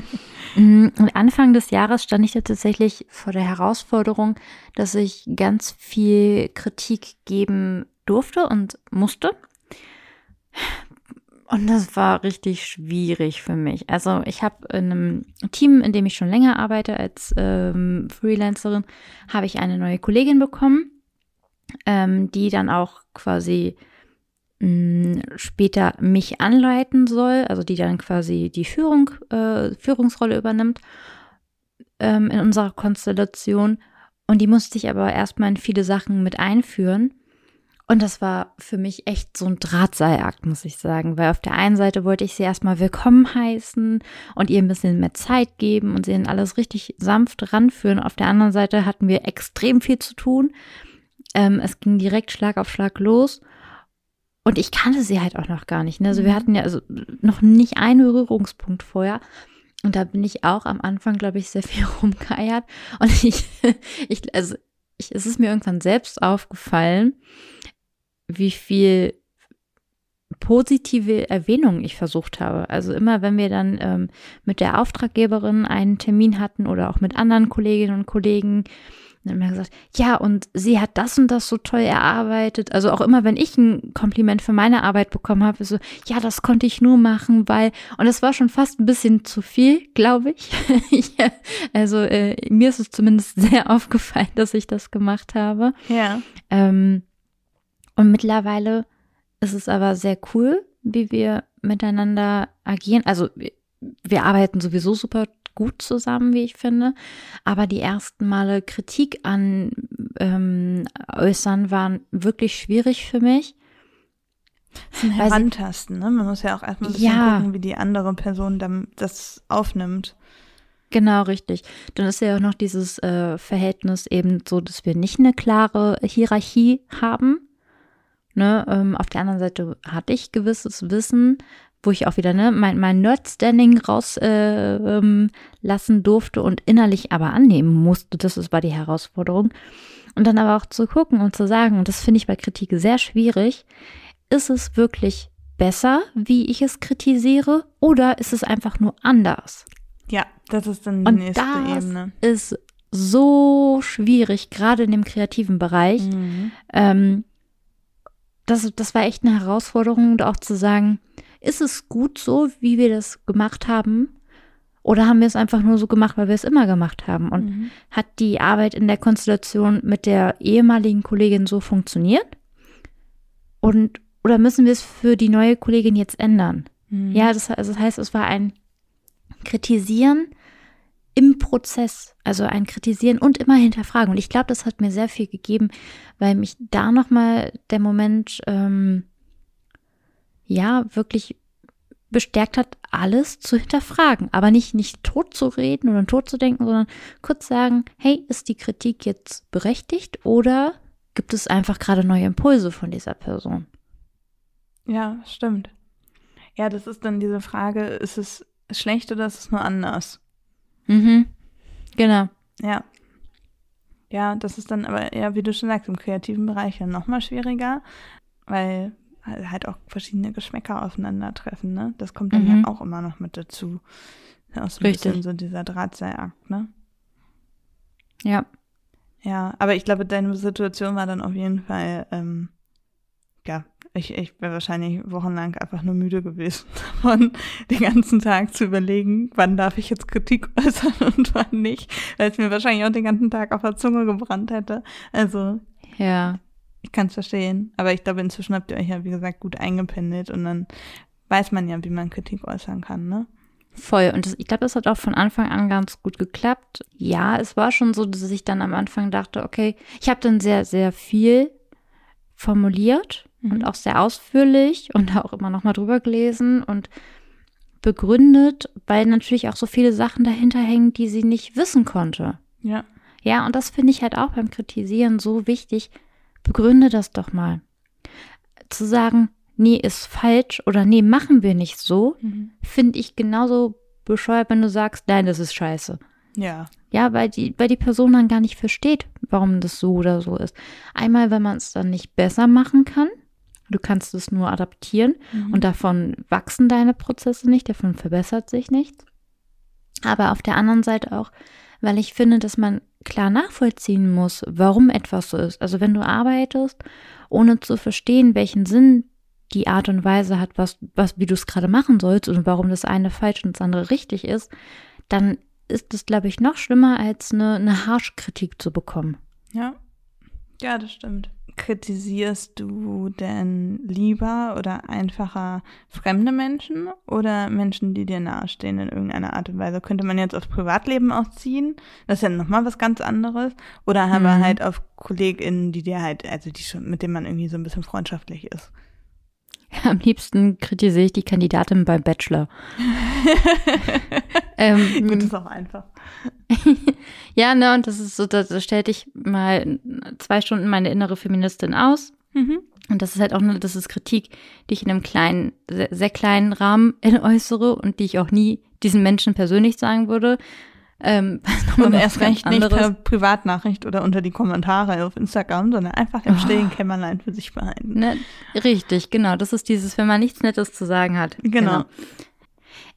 Mm, und Anfang des Jahres stand ich da tatsächlich vor der Herausforderung, dass ich ganz viel Kritik geben durfte und musste. Und das war richtig schwierig für mich. Also ich habe in einem Team, in dem ich schon länger arbeite als ähm, Freelancerin, habe ich eine neue Kollegin bekommen, ähm, die dann auch quasi mh, mm, später mich anleiten soll, also die dann quasi die Führung, äh, Führungsrolle übernimmt ähm, in unserer Konstellation. Und die musste ich aber erstmal in viele Sachen mit einführen. Und das war für mich echt so ein Drahtseilakt, muss ich sagen, weil auf der einen Seite wollte ich sie erstmal willkommen heißen und ihr ein bisschen mehr Zeit geben und sie in alles richtig sanft ranführen. Auf der anderen Seite hatten wir extrem viel zu tun. Ähm, es ging direkt Schlag auf Schlag los. Und ich kannte sie halt auch noch gar nicht. Ne? Also wir mhm. hatten ja also noch nicht einen Berührungspunkt vorher. Und da bin ich auch am Anfang, glaube ich, sehr viel (laughs) rumgeeiert. Und ich, (laughs) ich also ich, es ist mir irgendwann selbst aufgefallen, wie viel positive Erwähnung ich versucht habe. Also immer, wenn wir dann ähm, mit der Auftraggeberin einen Termin hatten oder auch mit anderen Kolleginnen und Kollegen, dann hat man gesagt, ja, und sie hat das und das so toll erarbeitet. Also auch immer, wenn ich ein Kompliment für meine Arbeit bekommen habe, so, ja, das konnte ich nur machen, weil, und es war schon fast ein bisschen zu viel, glaube ich. (laughs) ja, also äh, mir ist es zumindest (laughs) sehr aufgefallen, dass ich das gemacht habe. Ja. Ähm, und mittlerweile ist es aber sehr cool, wie wir miteinander agieren. Also wir, arbeiten sowieso super gut zusammen, wie ich finde. Aber die ersten Male Kritik an ähm, äußern waren wirklich schwierig für mich. Herantasten, ne? Man muss ja auch erstmal ein bisschen Ja. gucken, wie die andere Person dann das aufnimmt. Genau, richtig. Dann ist ja auch noch dieses äh, Verhältnis eben so, dass wir nicht eine klare Hierarchie haben. Ne? Ähm, auf der anderen Seite hatte ich gewisses Wissen, wo ich auch wieder ne, mein, mein Nerd-Standing rauslassen äh, ähm, durfte und innerlich aber annehmen musste. Das ist, war die Herausforderung. Und dann aber auch zu gucken und zu sagen, und das finde ich bei Kritik sehr schwierig, ist es wirklich besser, wie ich es kritisiere, oder ist es einfach nur anders? Ja, das ist dann die Und nächste das Ebene. ist so schwierig, gerade in dem kreativen Bereich. Mhm. Ähm, das, das war echt eine Herausforderung, und auch zu sagen, ist es gut so, wie wir das gemacht haben? Oder haben wir es einfach nur so gemacht, weil wir es immer gemacht haben? Und Mhm. hat die Arbeit in der Konstellation mit der ehemaligen Kollegin so funktioniert? Und oder müssen wir es für die neue Kollegin jetzt ändern? Mhm. Ja, das, also das heißt, es war ein Kritisieren im Prozess, also ein Kritisieren und immer hinterfragen. Und ich glaube, das hat mir sehr viel gegeben, weil mich da nochmal der Moment, ähm, ja, wirklich bestärkt hat, alles zu hinterfragen. Aber nicht, nicht tot zu reden oder tot zu denken, sondern kurz sagen, hey, ist die Kritik jetzt berechtigt oder gibt es einfach gerade neue Impulse von dieser Person? Ja, stimmt. Ja, das ist dann diese Frage, ist es schlecht oder ist es nur anders? Mhm. Genau. Ja. Ja, das ist dann aber eher, wie du schon sagst, im kreativen Bereich ja nochmal schwieriger, weil halt auch verschiedene Geschmäcker aufeinandertreffen, ne? Das kommt dann Mhm. ja auch immer noch mit dazu. Ja, Auch so ein Richtig. bisschen so dieser Drahtseilakt, ne? Ja. Ja, aber ich glaube, deine Situation war dann auf jeden Fall, ähm, ja, ich, ich wäre wahrscheinlich wochenlang einfach nur müde gewesen (laughs) davon, den ganzen Tag zu überlegen, wann darf ich jetzt Kritik (laughs) äußern und wann nicht, weil es mir wahrscheinlich auch den ganzen Tag auf der Zunge gebrannt hätte. Also, Ja. ich kann es verstehen, aber ich glaube, inzwischen habt ihr euch ja, wie gesagt, gut eingependelt und dann weiß man ja, wie man Kritik äußern kann, ne? Voll. Und das, ich glaube, das hat auch von Anfang an ganz gut geklappt. Ja, es war schon so, dass ich dann am Anfang dachte, okay, ich habe dann sehr, sehr viel formuliert Mhm. und auch sehr ausführlich (laughs) und auch immer noch mal drüber gelesen und begründet, weil natürlich auch so viele Sachen dahinter hängen, die sie nicht wissen konnte. Ja. Ja, und das finde ich halt auch beim Kritisieren so wichtig. Begründe das doch mal. Zu sagen, nee, ist falsch oder nee, machen wir nicht so, Mhm. finde ich genauso bescheuert, wenn du sagst, nein, das ist scheiße. Ja. Ja, weil die, weil die Person dann gar nicht versteht, warum das so oder so ist. Einmal, wenn man es dann nicht besser machen kann. Du kannst es nur adaptieren Mhm. und davon wachsen deine Prozesse nicht, davon verbessert sich nichts. Aber auf der anderen Seite auch, weil ich finde, dass man klar nachvollziehen muss, warum etwas so ist. Also wenn du arbeitest, ohne zu verstehen, welchen Sinn die Art und Weise hat, was, was, wie du es gerade machen sollst und warum das eine falsch und das andere richtig ist, dann ist es, glaube ich, noch schlimmer, als eine, eine Harschkritik zu bekommen. Ja. Ja, das stimmt. Kritisierst du denn lieber oder einfacher fremde Menschen oder Menschen, die dir nahestehen in irgendeiner Art und Weise? Könnte man jetzt aufs Privatleben auch ziehen? Das ist ja nochmal was ganz anderes. Oder aber Mhm. halt auf KollegInnen, die dir halt, also die schon, mit denen man irgendwie so ein bisschen freundschaftlich ist. Am liebsten kritisiere ich die Kandidatin beim Bachelor. (laughs) ähm, Gut, ist auch einfach. (laughs) ja, ne, und das ist so, da, da stellte ich mal zwei Stunden meine innere Feministin aus. Mhm. Und das ist halt auch eine, das ist Kritik, die ich in einem kleinen, sehr, sehr kleinen Rahmen äußere und die ich auch nie diesen Menschen persönlich sagen würde. Ähm, (laughs) Und erst recht nicht per Privatnachricht oder unter die Kommentare auf Instagram, sondern einfach im stillen Kämmerlein für sich behalten. Ne, richtig, genau. Das ist dieses, wenn man nichts Nettes zu sagen hat. Genau.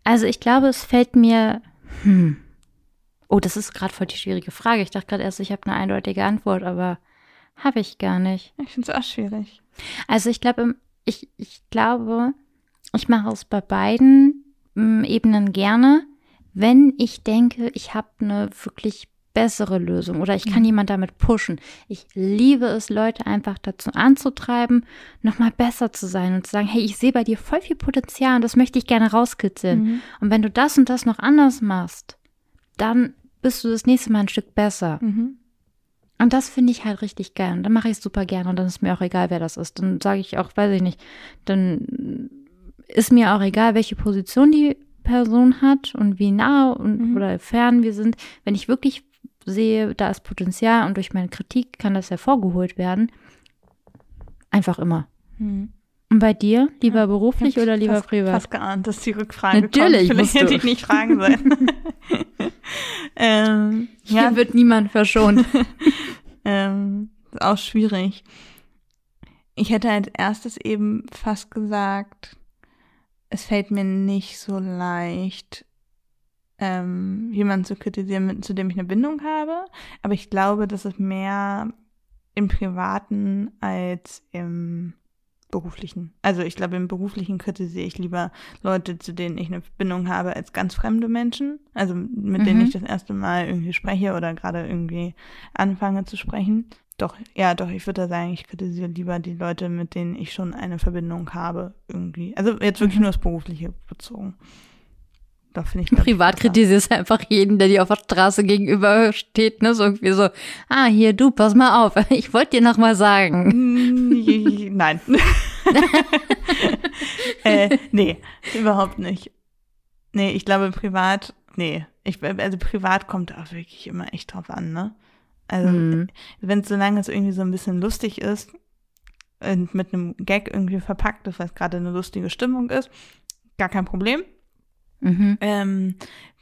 Also ich glaube, es fällt mir hm, Oh, das ist gerade voll die schwierige Frage. Ich dachte gerade erst, ich habe eine eindeutige Antwort, aber habe ich gar nicht. Ich finde es auch schwierig. Also ich glaube, ich, ich glaube, ich mache es bei beiden m, Ebenen gerne, wenn ich denke, ich habe eine wirklich bessere Lösung oder ich kann Mhm. jemand damit pushen. Ich liebe es, Leute einfach dazu anzutreiben, nochmal besser zu sein und zu sagen, hey, ich sehe bei dir voll viel Potenzial und das möchte ich gerne rauskitzeln. Mhm. Und wenn du das und das noch anders machst, dann bist du das nächste Mal ein Stück besser. Mhm. Und das finde ich halt richtig geil. Und dann mache ich es super gern und dann ist mir auch egal, wer das ist. Dann sage ich auch, weiß ich nicht, dann ist mir auch egal, welche Position die Person hat und wie nah und Mhm. oder fern wir sind. Wenn ich wirklich sehe, da ist Potenzial und durch meine Kritik kann das hervorgeholt werden, einfach immer. Mhm. Und bei dir, lieber Ja, beruflich Ich oder lieber fast, privat? Fast geahnt, dass die Rückfrage Natürlich kommt. Vielleicht hätte ich nicht fragen sollen. (laughs) ähm, Hier ja, wird niemand verschont. (laughs) ähm, ist auch schwierig. Ich hätte als erstes eben fast gesagt, es fällt mir nicht so leicht, ähm, jemanden zu kritisieren, mit, zu dem ich eine Bindung habe. Aber ich glaube, das ist mehr im Privaten als im Beruflichen. Also ich glaube, im Beruflichen kritisiere ich lieber Leute, zu denen ich eine Bindung habe, als ganz fremde Menschen. Also mit denen Mhm. ich das erste Mal irgendwie spreche oder gerade irgendwie anfange zu sprechen. Doch, ja, doch, ich würde da sagen, ich kritisiere lieber die Leute, mit denen ich schon eine Verbindung habe, irgendwie. Also jetzt wirklich Mhm. nur das Berufliche bezogen. Doch, finde ich. Privat kritisierst du einfach jeden, der dir auf der Straße gegenüber steht, ne? So irgendwie so, ah, hier, du, pass mal auf, (laughs) ich wollte dir noch mal sagen. Mm, Nein. (laughs) äh, nee, überhaupt nicht. Nee, ich glaube privat, nee. Ich, also privat kommt auch wirklich immer echt drauf an, ne? Also, Mhm. wenn solange es irgendwie so ein bisschen lustig ist und mit einem Gag irgendwie verpackt ist, weil es gerade eine lustige Stimmung ist, gar kein Problem. Mhm. Ähm,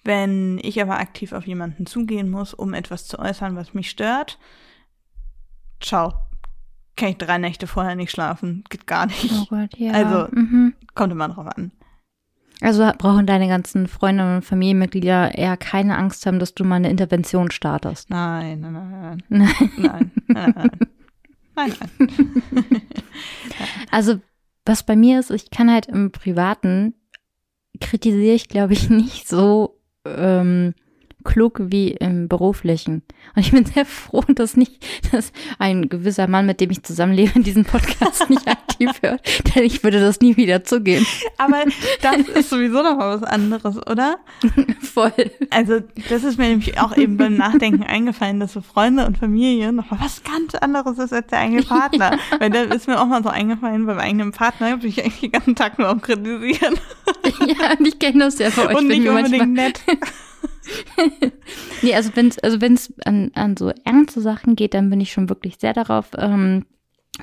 wenn ich aber aktiv auf jemanden zugehen muss, um etwas zu äußern, was mich stört, ciao. Kann ich drei Nächte vorher nicht schlafen. Geht gar nicht. Oh Gott, ja. Also- mhm. Kommt immer drauf an. Also brauchen deine ganzen Freunde und Familienmitglieder eher keine Angst haben, dass du mal eine Intervention startest. Nein, nein, nein, (laughs) Nein. nein. Nein, nein, nein. Nein, nein. (laughs) Also, was bei mir ist, ich kann halt im Privaten kritisiere ich, glaube ich, nicht so ähm, klug wie im beruflichen. Und ich bin sehr froh, dass nicht, dass ein gewisser Mann, mit dem ich zusammenlebe, diesen Podcast nicht aktiv hört, (laughs) denn ich würde das nie wieder zugeben. Aber das (laughs) ist sowieso noch mal was anderes, oder? (laughs) Voll. Also, das ist mir nämlich auch eben beim Nachdenken eingefallen, dass so Freunde und Familie noch mal was ganz anderes ist als der eigene Partner. Weil da ist mir auch mal so eingefallen, beim eigenen Partner bin ich eigentlich den ganzen Tag nur am Kritisieren. Ja, und ich kenne das ja von euch. und nicht wir manchmal- unbedingt nett. (laughs) Nee, also wenn es also wenn's an, an so ernste Sachen geht, dann bin ich schon wirklich sehr darauf ähm,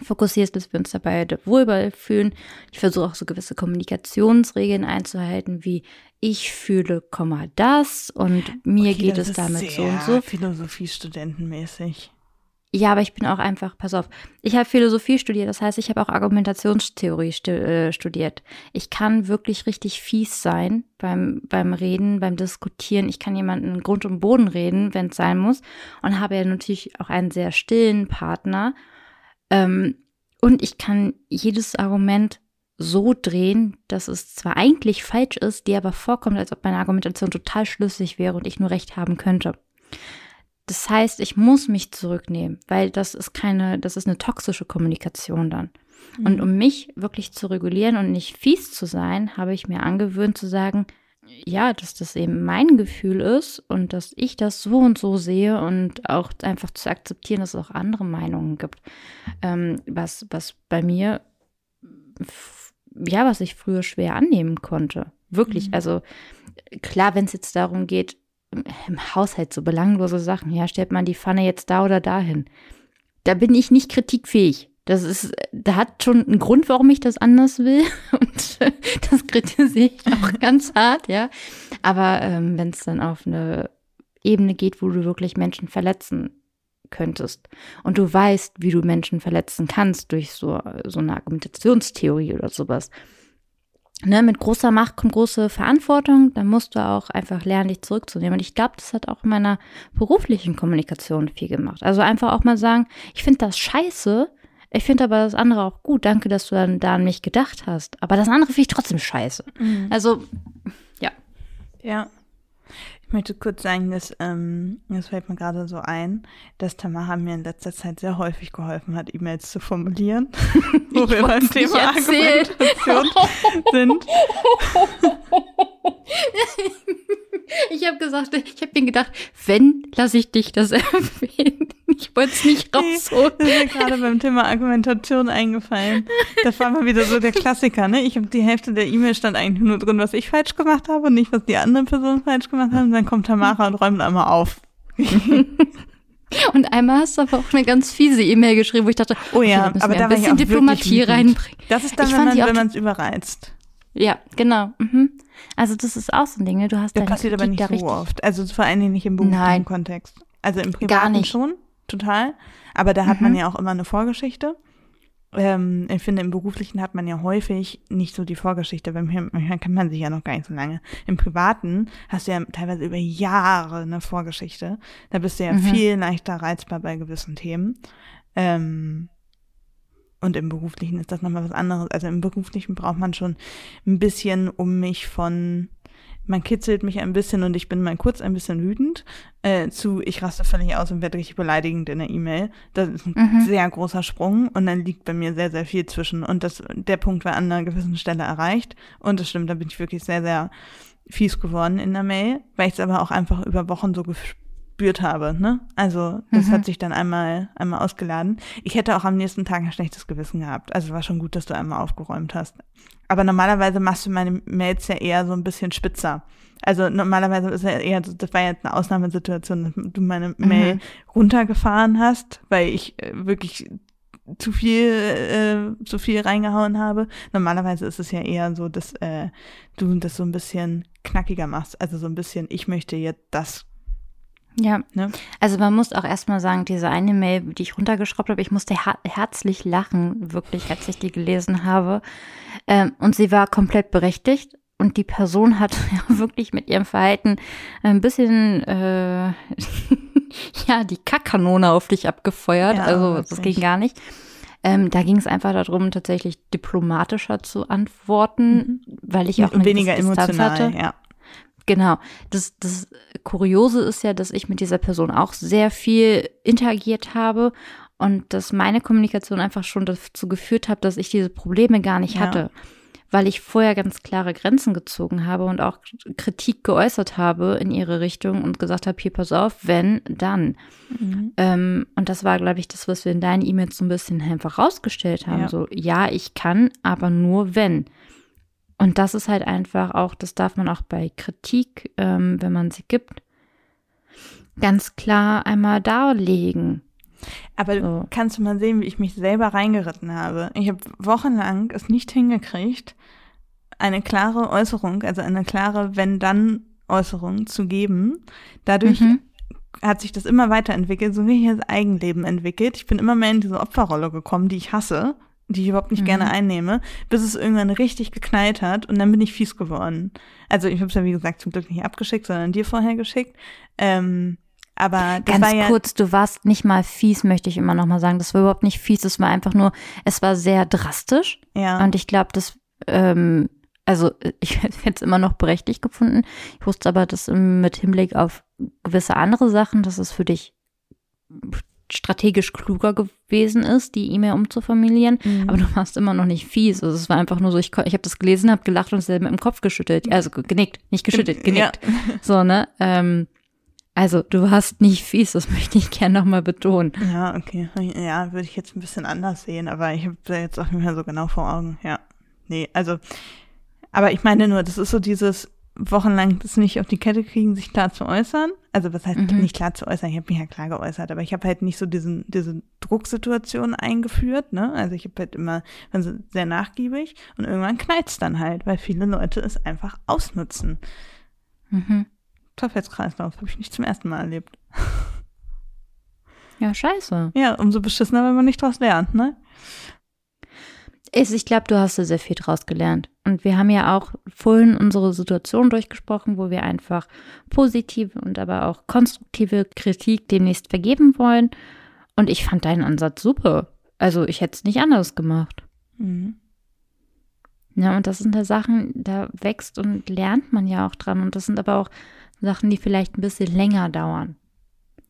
fokussiert, dass wir uns dabei wohl fühlen. Ich versuche auch so gewisse Kommunikationsregeln einzuhalten, wie ich fühle, Komma das und mir Okay, geht es damit so und so. Philosophie-Studentenmäßig. Ja, aber ich bin auch einfach, pass auf, ich habe Philosophie studiert, das heißt, ich habe auch Argumentationstheorie äh, studiert. Ich kann wirklich richtig fies sein beim, beim Reden, beim Diskutieren. Ich kann jemanden Grund und Boden reden, wenn es sein muss. Und habe ja natürlich auch einen sehr stillen Partner. Ähm, und ich kann jedes Argument so drehen, dass es zwar eigentlich falsch ist, dir aber vorkommt, als ob meine Argumentation total schlüssig wäre und ich nur recht haben könnte. Das heißt, ich muss mich zurücknehmen, weil das ist keine, das ist eine toxische Kommunikation dann. Und um mich wirklich zu regulieren und nicht fies zu sein, habe ich mir angewöhnt zu sagen, ja, dass das eben mein Gefühl ist und dass ich das so und so sehe und auch einfach zu akzeptieren, dass es auch andere Meinungen gibt. Ähm, was, was bei mir, ja, was ich früher schwer annehmen konnte. Wirklich. Mhm. Also klar, wenn es jetzt darum geht, im Haushalt so belanglose Sachen, ja, stellt man die Pfanne jetzt da oder dahin. Da bin ich nicht kritikfähig. Das ist, da hat schon einen Grund, warum ich das anders will. (laughs) Und das kritisiere ich auch ganz hart, ja. Aber ähm, wenn es dann auf eine Ebene geht, wo du wirklich Menschen verletzen könntest und du weißt, wie du Menschen verletzen kannst durch so, so eine Argumentationstheorie oder sowas, ne, mit großer Macht kommt große Verantwortung, dann musst du auch einfach lernen, dich zurückzunehmen. Und ich glaube, das hat auch in meiner beruflichen Kommunikation viel gemacht. Also einfach auch mal sagen, ich finde das scheiße, ich finde aber das andere auch gut. Danke, dass du dann da an mich gedacht hast. Aber das andere finde ich trotzdem scheiße. Mhm. Also, ja. Ja. Ich möchte kurz sagen, dass, ähm, das fällt mir gerade so ein, dass Tamara mir in letzter Zeit sehr häufig geholfen hat, E-Mails zu formulieren, (laughs) wo Ich wir beim Thema. Argumentation (laughs) sind. (laughs) Ich habe gesagt, ich habe mir gedacht, wenn, lasse ich dich das (laughs) erwähnen. Ich wollte es nicht rausholen. Das ist mir gerade beim Thema Argumentation eingefallen. Das war mal wieder so der Klassiker, ne? Ich habe die Hälfte der E-Mail stand eigentlich nur drin, was ich falsch gemacht habe und nicht, was die anderen Personen falsch gemacht haben. Dann kommt Tamara und räumt einmal auf. Und einmal hast du aber auch eine ganz fiese E-Mail geschrieben, wo ich dachte, Oh ja, okay, aber da ein bisschen Diplomatie reinbringen. Das ist dann, Ich wenn man es überreizt. Ja, genau. Mhm. Also das ist auch so ein Ding, ne? Du hast Das passiert aber nicht so richtig. oft. Also vor allen Dingen nicht im beruflichen. Kontext. Also im privaten Gar nicht. schon, total. Aber da hat man Mhm. ja auch immer eine Vorgeschichte. Ähm, ich finde, im beruflichen hat man ja häufig nicht so die Vorgeschichte, weil manchmal kennt man sich ja noch gar nicht so lange. Im privaten hast du ja teilweise über Jahre eine Vorgeschichte. Da bist du ja Mhm. viel leichter reizbar bei gewissen Themen. Ähm, und im beruflichen ist das nochmal was anderes. Also im beruflichen braucht man schon ein bisschen, um mich von, man kitzelt mich ein bisschen und ich bin mal kurz ein bisschen wütend, äh, zu, ich raste völlig aus und werde richtig beleidigend in der E-Mail. Das ist ein Mhm. sehr großer Sprung und dann liegt bei mir sehr, sehr viel zwischen. Und das, der Punkt war an einer gewissen Stelle erreicht. Und das stimmt, da bin ich wirklich sehr, sehr fies geworden in der Mail, weil ich es aber auch einfach über Wochen so gespürt habe. Ne? Also das Mhm. hat sich dann einmal, einmal ausgeladen. Ich hätte auch am nächsten Tag ein schlechtes Gewissen gehabt. Also war schon gut, dass du einmal aufgeräumt hast. Aber normalerweise machst du meine Mails ja eher so ein bisschen spitzer. Also normalerweise ist ja eher, so- das war jetzt eine Ausnahmesituation, dass du meine Mail runtergefahren hast, weil ich äh, wirklich zu viel, äh, zu viel reingehauen habe. Normalerweise ist es ja eher so, dass äh, du das so ein bisschen knackiger machst. Also so ein bisschen, ich möchte jetzt das. Ja, Ne? also man muss auch erstmal sagen, diese eine Mail, die ich runtergeschraubt habe, ich musste her herzlich lachen, wirklich, als ich die gelesen habe. Ähm, und sie war komplett berechtigt. Und die Person hat (laughs) ja wirklich mit ihrem Verhalten ein bisschen, äh, (laughs) ja, die Kackkanone auf dich abgefeuert. Ja, also das ging gar nicht. Ähm, da ging es einfach darum, tatsächlich diplomatischer zu antworten, weil ich auch Und weniger emotional, hatte. ja. Genau. Das, das Kuriose ist ja, dass ich mit dieser Person auch sehr viel interagiert habe und dass meine Kommunikation einfach schon dazu geführt hat, dass ich diese Probleme gar nicht Ja. hatte. Weil ich vorher ganz klare Grenzen gezogen habe und auch Kritik geäußert habe in ihre Richtung und gesagt habe, hier pass auf, wenn, dann. Mhm. Ähm, und das war, glaube ich, das, was wir in deinen E-Mails so ein bisschen einfach rausgestellt haben. Ja. So, ja, ich kann, aber nur wenn. Und das ist halt einfach auch, das darf man auch bei Kritik, ähm, wenn man sie gibt, ganz klar einmal darlegen. Aber So. kannst du mal sehen, wie ich mich selber reingeritten habe. Ich habe wochenlang es nicht hingekriegt, eine klare Äußerung, also eine klare Wenn-Dann-Äußerung zu geben. Dadurch Mhm. hat sich das immer weiterentwickelt, so wie das Eigenleben entwickelt. Ich bin immer mehr in diese Opferrolle gekommen, die ich hasse, die ich überhaupt nicht Mhm. gerne einnehme, bis es irgendwann richtig geknallt hat und dann bin ich fies geworden. Also ich habe es ja wie gesagt zum Glück nicht abgeschickt, sondern dir vorher geschickt. Ähm, aber das Ganz war ja kurz, du warst nicht mal fies, möchte ich immer noch mal sagen. Das war überhaupt nicht fies, es war einfach nur, es war sehr drastisch. ja Und ich glaube, das, ähm, also ich (laughs) hätte es immer noch berechtigt gefunden. Ich wusste aber, dass ähm, mit Hinblick auf gewisse andere Sachen, dass es für dich strategisch kluger gewesen ist, die E-Mail umzuformulieren. Mhm. Aber du warst immer noch nicht fies. Also es war einfach nur so, ich, ich habe das gelesen, habe gelacht und selber im Kopf geschüttelt. Also ge- genickt, nicht geschüttelt, genickt. Ja. So, ne? Ähm, also du warst nicht fies, das (laughs) möchte ich gerne nochmal betonen. Ja, okay. Ja, würde ich jetzt ein bisschen anders sehen, aber ich habe da jetzt auch nicht mehr so genau vor Augen. Ja. Nee, also, aber ich meine nur, das ist so dieses wochenlang das nicht auf die Kette kriegen, sich klar zu äußern. Also was heißt Mhm. nicht klar zu äußern? Ich habe mich ja klar geäußert, aber ich habe halt nicht so diesen, diese Drucksituation eingeführt, ne? Also ich habe halt immer also sehr nachgiebig und irgendwann knallt's dann halt, weil viele Leute es einfach ausnutzen. Mhm. Teufelskreislauf habe ich nicht zum ersten Mal erlebt. Ja, scheiße. Ja, umso beschissener, wenn man nicht draus lernt, ne? Ich glaube, du hast da sehr viel draus gelernt. Und wir haben ja auch vorhin unsere Situation durchgesprochen, wo wir einfach positive und aber auch konstruktive Kritik demnächst vergeben wollen. Und ich fand deinen Ansatz super. Also ich hätte es nicht anders gemacht. Mhm. Ja, und das sind da Sachen, da wächst und lernt man ja auch dran. Und das sind aber auch Sachen, die vielleicht ein bisschen länger dauern.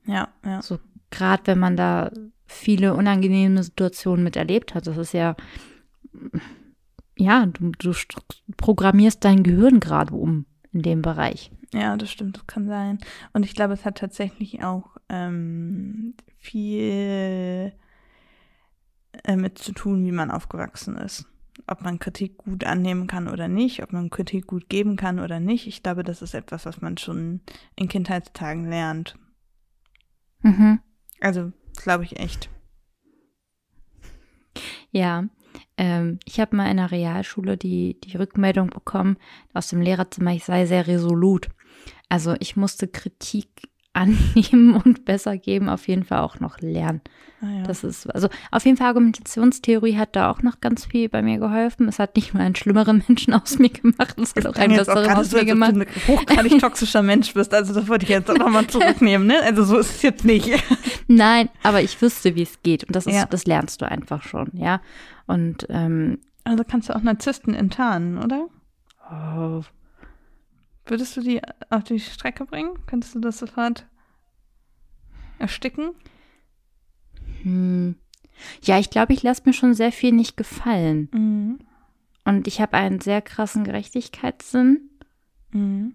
Ja, ja. So gerade wenn man da viele unangenehme Situationen miterlebt hat. Das ist ja, ja, du, du programmierst dein Gehirn gerade um in dem Bereich. Ja, das stimmt, das kann sein. Und ich glaube, es hat tatsächlich auch ähm, viel äh, mit zu tun, wie man aufgewachsen ist. Ob man Kritik gut annehmen kann oder nicht, ob man Kritik gut geben kann oder nicht. Ich glaube, das ist etwas, was man schon in Kindheitstagen lernt. Mhm. Also, glaube ich echt. Ja, ähm, ich habe mal in der Realschule die, die Rückmeldung bekommen aus dem Lehrerzimmer, ich sei sehr resolut. Also ich musste Kritik (laughs) annehmen und besser geben, auf jeden Fall auch noch lernen. Ah, ja. Das ist, also auf jeden Fall Argumentationstheorie hat da auch noch ganz viel bei mir geholfen. Es hat nicht nur einen schlimmeren (laughs) Menschen aus mir gemacht, es hat auch einen besseren aus mir gemacht. Dass du ein hochgradig toxischer Mensch bist, also das wollte ich jetzt auch nochmal zurücknehmen, ne? Also so ist es jetzt nicht. (laughs) Nein, aber ich wüsste, wie es geht und das ist, ja. das lernst du einfach schon, ja. Und ähm, also kannst du auch Narzissten enttarnen, oder? Oh, Würdest du die auf die Strecke bringen? Könntest du das sofort ersticken? Hm. Ja, ich glaube, ich lasse mir schon sehr viel nicht gefallen. Mhm. Und ich habe einen sehr krassen Gerechtigkeitssinn. Mhm.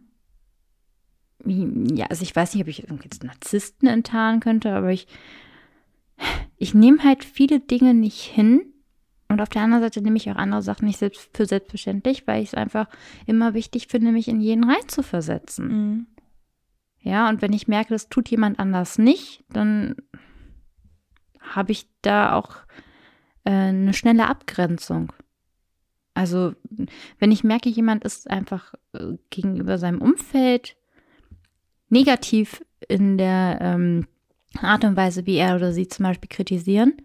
Ja, also ich weiß nicht, ob ich jetzt Narzissten enttarnen könnte, aber ich, ich nehme halt viele Dinge nicht hin, und auf der anderen Seite nehme ich auch andere Sachen nicht selbst für selbstverständlich, weil ich es einfach immer wichtig finde, mich in jeden reinzuversetzen. Mhm. Ja, und wenn ich merke, das tut jemand anders nicht, dann habe ich da auch äh, eine schnelle Abgrenzung. Also, wenn ich merke, jemand ist einfach äh, gegenüber seinem Umfeld negativ in der ähm, Art und Weise, wie er oder sie zum Beispiel kritisieren,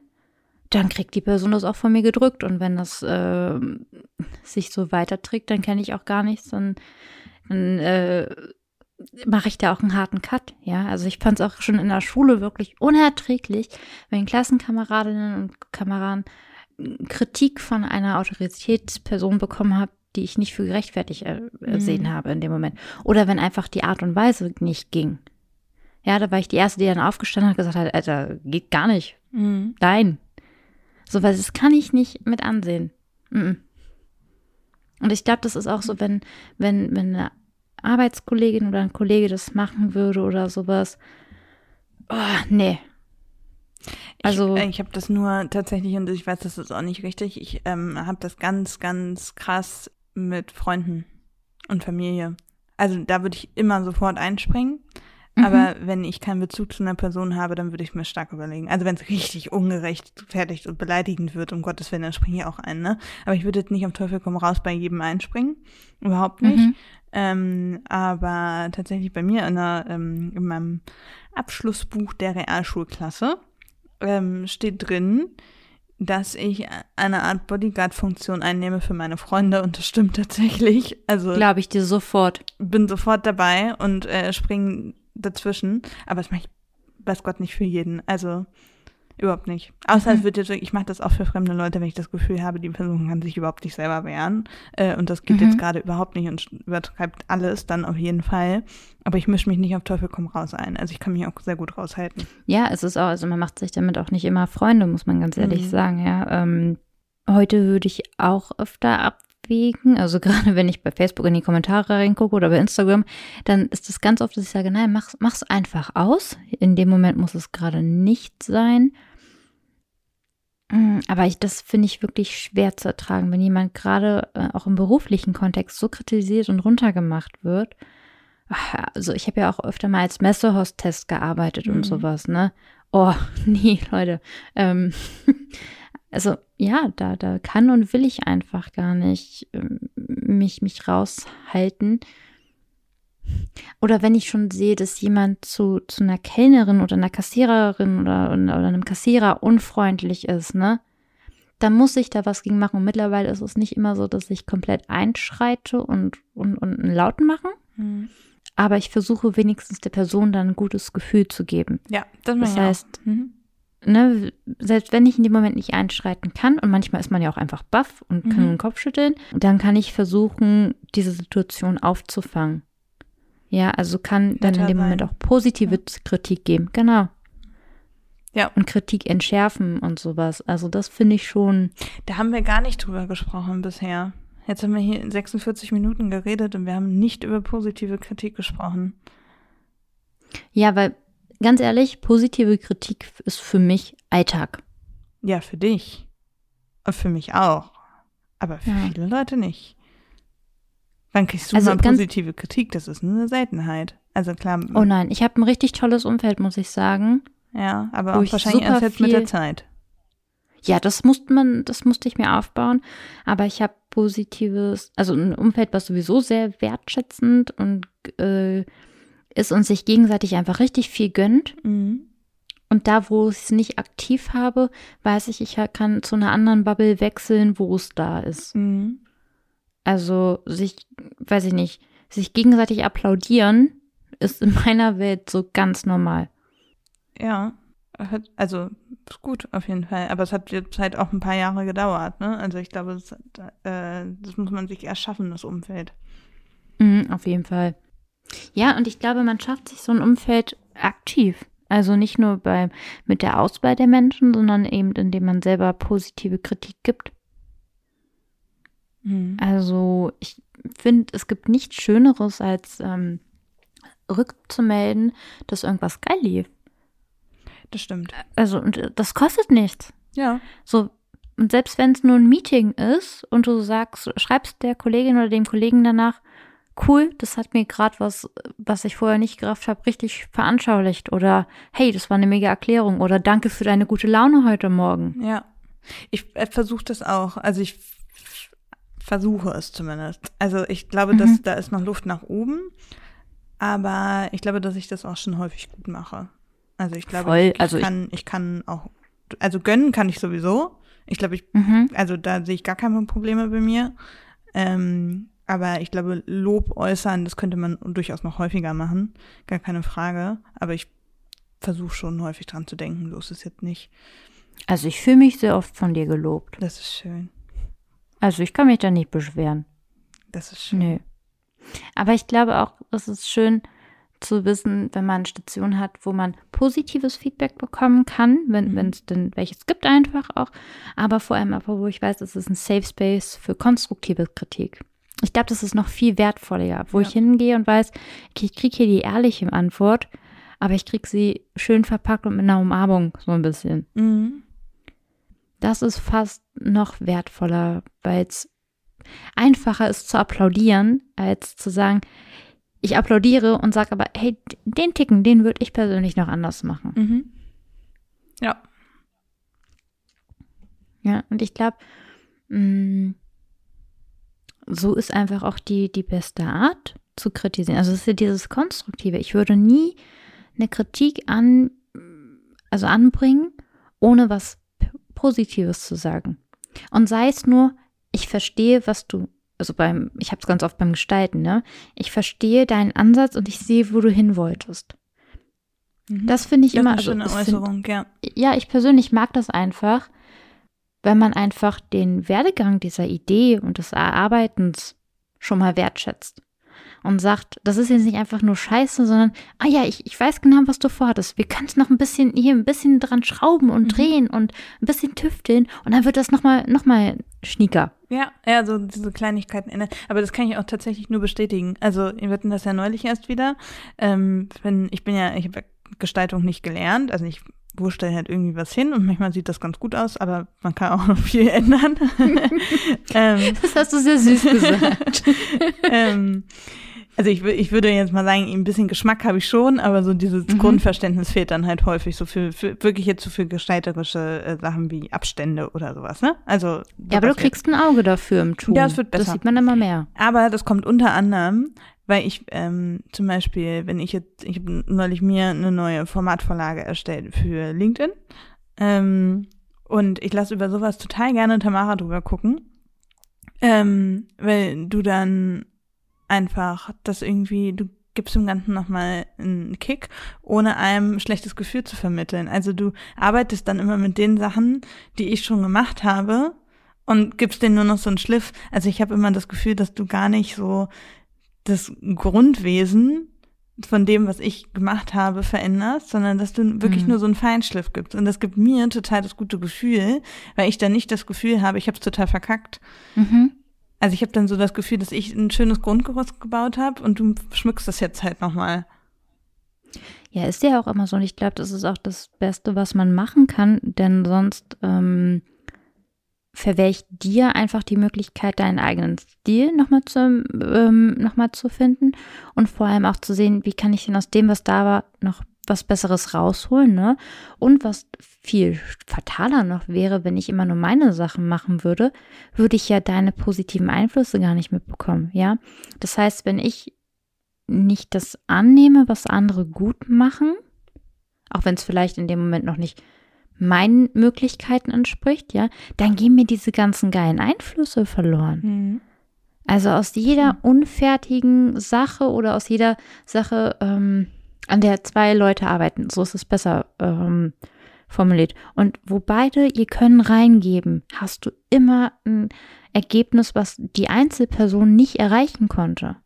dann kriegt die Person das auch von mir gedrückt. Und wenn das äh, sich so weiterträgt, dann kenne ich auch gar nichts. Dann, dann äh, mache ich da auch einen harten Cut. Ja, also ich fand es auch schon in der Schule wirklich unerträglich, wenn Klassenkameradinnen und Kameraden Kritik von einer Autoritätsperson bekommen habe, die ich nicht für gerechtfertigt ersehen mhm. habe in dem Moment. Oder wenn einfach die Art und Weise nicht ging. Ja, da war ich die Erste, die dann aufgestanden hat und gesagt hat, Alter, geht gar nicht. Mhm. Nein, so, weil das kann ich nicht mit ansehen. Und ich glaube, das ist auch so, wenn, wenn, wenn eine Arbeitskollegin oder ein Kollege das machen würde oder sowas. Oh, nee. Also, ich, ich habe das nur tatsächlich, und ich weiß, das ist auch nicht richtig, ich ähm, habe das ganz, ganz krass mit Freunden und Familie. Also da würde ich immer sofort einspringen. Mhm. Aber wenn ich keinen Bezug zu einer Person habe, dann würde ich mir stark überlegen. Also wenn es richtig ungerecht, fertig und beleidigend wird, um Gottes Willen, dann springe ich auch ein, ne? Aber ich würde jetzt nicht am Teufel komm raus bei jedem einspringen. Überhaupt nicht. Mhm. Ähm, aber tatsächlich bei mir in, der, ähm, in meinem Abschlussbuch der Realschulklasse ähm, steht drin, dass ich eine Art Bodyguard-Funktion einnehme für meine Freunde und das stimmt tatsächlich. Also glaube ich dir sofort. Bin sofort dabei und äh, springe dazwischen. Aber das mache ich, weiß Gott, nicht für jeden. Also überhaupt nicht. Außer mhm. es wird jetzt, ich mache das auch für fremde Leute, wenn ich das Gefühl habe, die Person kann sich überhaupt nicht selber wehren. Äh, und das geht mhm. jetzt gerade überhaupt nicht und übertreibt alles, dann auf jeden Fall. Aber ich mische mich nicht auf Teufel komm raus ein. Also ich kann mich auch sehr gut raushalten. Ja, es ist auch, also man macht sich damit auch nicht immer Freunde, muss man ganz ehrlich mhm. sagen, ja. Ähm, heute würde ich auch öfter ab abwägen. Also (laughs) gerade wenn ich bei Facebook in die Kommentare reingucke oder bei Instagram, dann ist es ganz oft, dass ich sage, nein, mach's, mach's einfach aus. In dem Moment muss es gerade nicht sein. Mm, aber ich, das finde ich wirklich schwer zu ertragen, wenn jemand gerade äh, auch im beruflichen Kontext so kritisiert und runtergemacht wird. Also ich habe ja auch öfter mal als Messehostess gearbeitet mhm. und sowas, ne? Oh, (laughs) nee, Leute. Ähm, (laughs) also ja, da, da kann und will ich einfach gar nicht ähm, mich, mich raushalten. Oder wenn ich schon sehe, dass jemand zu, zu einer Kellnerin oder einer Kassiererin oder, oder einem Kassierer unfreundlich ist, ne? dann muss ich da was gegen machen. Und mittlerweile ist es nicht immer so, dass ich komplett einschreite und, und, und einen Lauten machen. Mhm. Aber ich versuche wenigstens der Person dann ein gutes Gefühl zu geben. Ja, das, Das heißt. Mhm. Ne, selbst wenn ich in dem Moment nicht einschreiten kann, und manchmal ist man ja auch einfach baff und kann Mhm. den Kopf schütteln, dann kann ich versuchen, diese Situation aufzufangen. Ja, also kann dann in dem Moment auch positive Kritik geben. Genau. Ja. Und Kritik entschärfen und sowas. Also das finde ich schon. Da haben wir gar nicht drüber gesprochen bisher. Jetzt haben wir hier in 46 Minuten geredet und wir haben nicht über positive Kritik gesprochen. Ja, weil ganz ehrlich, positive Kritik ist für mich Alltag. Ja, für dich. Und für mich auch. Aber für Ja. viele Leute nicht. Wann kriegst du Also mal positive Kritik? Das ist eine Seltenheit. Also klar, Oh nein, ich habe ein richtig tolles Umfeld, muss ich sagen. ja, aber auch ich wahrscheinlich erst jetzt mit der Zeit. Ja, das musste man, das musste ich mir aufbauen. Aber ich habe positives, also ein Umfeld, was sowieso sehr wertschätzend und äh, ist und sich gegenseitig einfach richtig viel gönnt. Mhm. Und da, wo ich es nicht aktiv habe, weiß ich, ich kann zu einer anderen Bubble wechseln, wo es da ist. Mhm. Also sich, weiß ich nicht, sich gegenseitig applaudieren ist in (laughs) meiner Welt so ganz normal. Ja, also ist gut auf jeden Fall. Aber es hat jetzt halt auch ein paar Jahre gedauert. Ne? Also ich glaube, das, äh, das muss man sich erschaffen, das Umfeld. Mhm, auf jeden Fall. Ja, und ich glaube, man schafft sich so ein Umfeld aktiv. Also nicht nur bei, mit der Auswahl der Menschen, sondern eben, indem man selber positive Kritik gibt. Mhm. Also ich finde, es gibt nichts Schöneres, als ähm, rückzumelden, dass irgendwas geil lief. Das stimmt. Also, und äh, das kostet nichts. Ja. So, und selbst wenn es nur ein Meeting ist und du sagst, schreibst der Kollegin oder dem Kollegen danach, cool, das hat mir gerade was, was ich vorher nicht gerafft habe, richtig veranschaulicht. Oder hey, das war eine mega Erklärung. Oder danke für deine gute Laune heute Morgen. Ja. Ich äh, versuche das auch. Also ich versuche es zumindest. Also ich glaube, dass Mhm. da ist noch Luft nach oben. Aber ich glaube, dass ich das auch schon häufig gut mache. Also ich glaube, Voll, ich, also ich- kann, ich kann auch, also gönnen kann ich sowieso. Ich glaube, ich Mhm. Also da sehe ich gar keine Probleme bei mir. Ähm, aber ich glaube, Lob äußern, das könnte man durchaus noch häufiger machen. Gar keine Frage. Aber ich versuche schon häufig dran zu denken. So ist es jetzt nicht. Also ich fühle mich sehr oft von dir gelobt. Das ist schön. Also ich kann mich da nicht beschweren. Das ist schön. Nö. Aber ich glaube auch, es ist schön zu wissen, wenn man eine Station hat, wo man positives Feedback bekommen kann, wenn Mhm. wenn es denn welches gibt einfach auch, aber vor allem aber, wo ich weiß, es ist ein Safe Space für konstruktive Kritik. Ich glaube, das ist noch viel wertvoller, wo Ja. ich hingehe und weiß, okay, ich kriege hier die ehrliche Antwort, aber ich kriege sie schön verpackt und mit einer Umarmung so ein bisschen. Mhm. Das ist fast noch wertvoller, weil es einfacher ist zu applaudieren, als zu sagen, ich applaudiere und sage aber, hey, den Ticken, den würde ich persönlich noch anders machen. Mhm. Ja. Ja, und ich glaube, so ist einfach auch die, die beste Art zu kritisieren. Also es ist ja dieses Konstruktive. Ich würde nie eine Kritik an, also anbringen, ohne was Positives zu sagen. Und sei es nur, ich verstehe, was du, also beim, ich habe es ganz oft beim Gestalten, ne? Ich verstehe deinen Ansatz und ich sehe, wo du hin wolltest. Mhm. Das finde ich das immer, ist eine also schöne es find- Äußerung, ja. ja, ich persönlich mag das einfach, wenn man einfach den Werdegang dieser Idee und des Erarbeitens schon mal wertschätzt und sagt, das ist jetzt nicht einfach nur Scheiße, sondern, ah ja, ich, ich weiß genau, was du vorhattest. Wir können es noch ein bisschen hier ein bisschen dran schrauben und Mhm. drehen und ein bisschen tüfteln und dann wird das nochmal noch mal schnieker. Ja, ja, so diese Kleinigkeiten ändern. Aber das kann ich auch tatsächlich nur bestätigen. Also, wir hatten das ja neulich erst wieder. Ähm, wenn, ich bin ja, ich habe ja Gestaltung nicht gelernt. Also ich wurstelle halt irgendwie was hin und manchmal sieht das ganz gut aus, aber man kann auch (laughs) noch viel ändern. (laughs) ähm, Das hast du sehr süß gesagt. (laughs) ähm, also ich, ich würde jetzt mal sagen, ein bisschen Geschmack habe ich schon, aber so dieses Mhm. Grundverständnis fehlt dann halt häufig so für, für wirklich jetzt so für gestalterische äh, Sachen wie Abstände oder sowas, ne? Also ja, aber du kriegst ein Auge dafür im Tun. Ja, es wird Das besser. sieht man immer mehr. Aber das kommt unter anderem, weil ich ähm, zum Beispiel, wenn ich jetzt, ich habe neulich mir eine neue Formatvorlage erstellt für LinkedIn. Ähm, Und ich lasse über sowas total gerne Tamara drüber gucken. Ähm, weil du dann einfach das irgendwie, du gibst dem Ganzen nochmal einen Kick, ohne einem schlechtes Gefühl zu vermitteln. Also du arbeitest dann immer mit den Sachen, die ich schon gemacht habe und gibst denen nur noch so einen Schliff. Also ich habe immer das Gefühl, dass du gar nicht so das Grundwesen von dem, was ich gemacht habe, veränderst, sondern dass du wirklich mhm. nur so einen Feinschliff gibst. Und das gibt mir total das gute Gefühl, weil ich dann nicht das Gefühl habe, ich habe es total verkackt. Mhm. Also ich habe dann so das Gefühl, dass ich ein schönes Grundgerüst gebaut habe und du schmückst das jetzt halt nochmal. Ja, ist ja auch immer so. Und ich glaube, das ist auch das Beste, was man machen kann, denn sonst ähm, verwehre ich dir einfach die Möglichkeit, deinen eigenen Stil nochmal zu, ähm, noch zu finden und vor allem auch zu sehen, wie kann ich denn aus dem, was da war, noch was Besseres rausholen, ne? Und was viel fataler noch wäre, wenn ich immer nur meine Sachen machen würde, würde ich ja deine positiven Einflüsse gar nicht mitbekommen, ja? Das heißt, wenn ich nicht das annehme, was andere gut machen, auch wenn es vielleicht in dem Moment noch nicht meinen Möglichkeiten entspricht, ja, dann gehen mir diese ganzen geilen Einflüsse verloren. Mhm. Also aus jeder unfertigen Sache oder aus jeder Sache, ähm, an der zwei Leute arbeiten, so ist es besser ähm, formuliert. Und wo beide ihr Können reingeben, hast du immer ein Ergebnis, was die Einzelperson nicht erreichen konnte.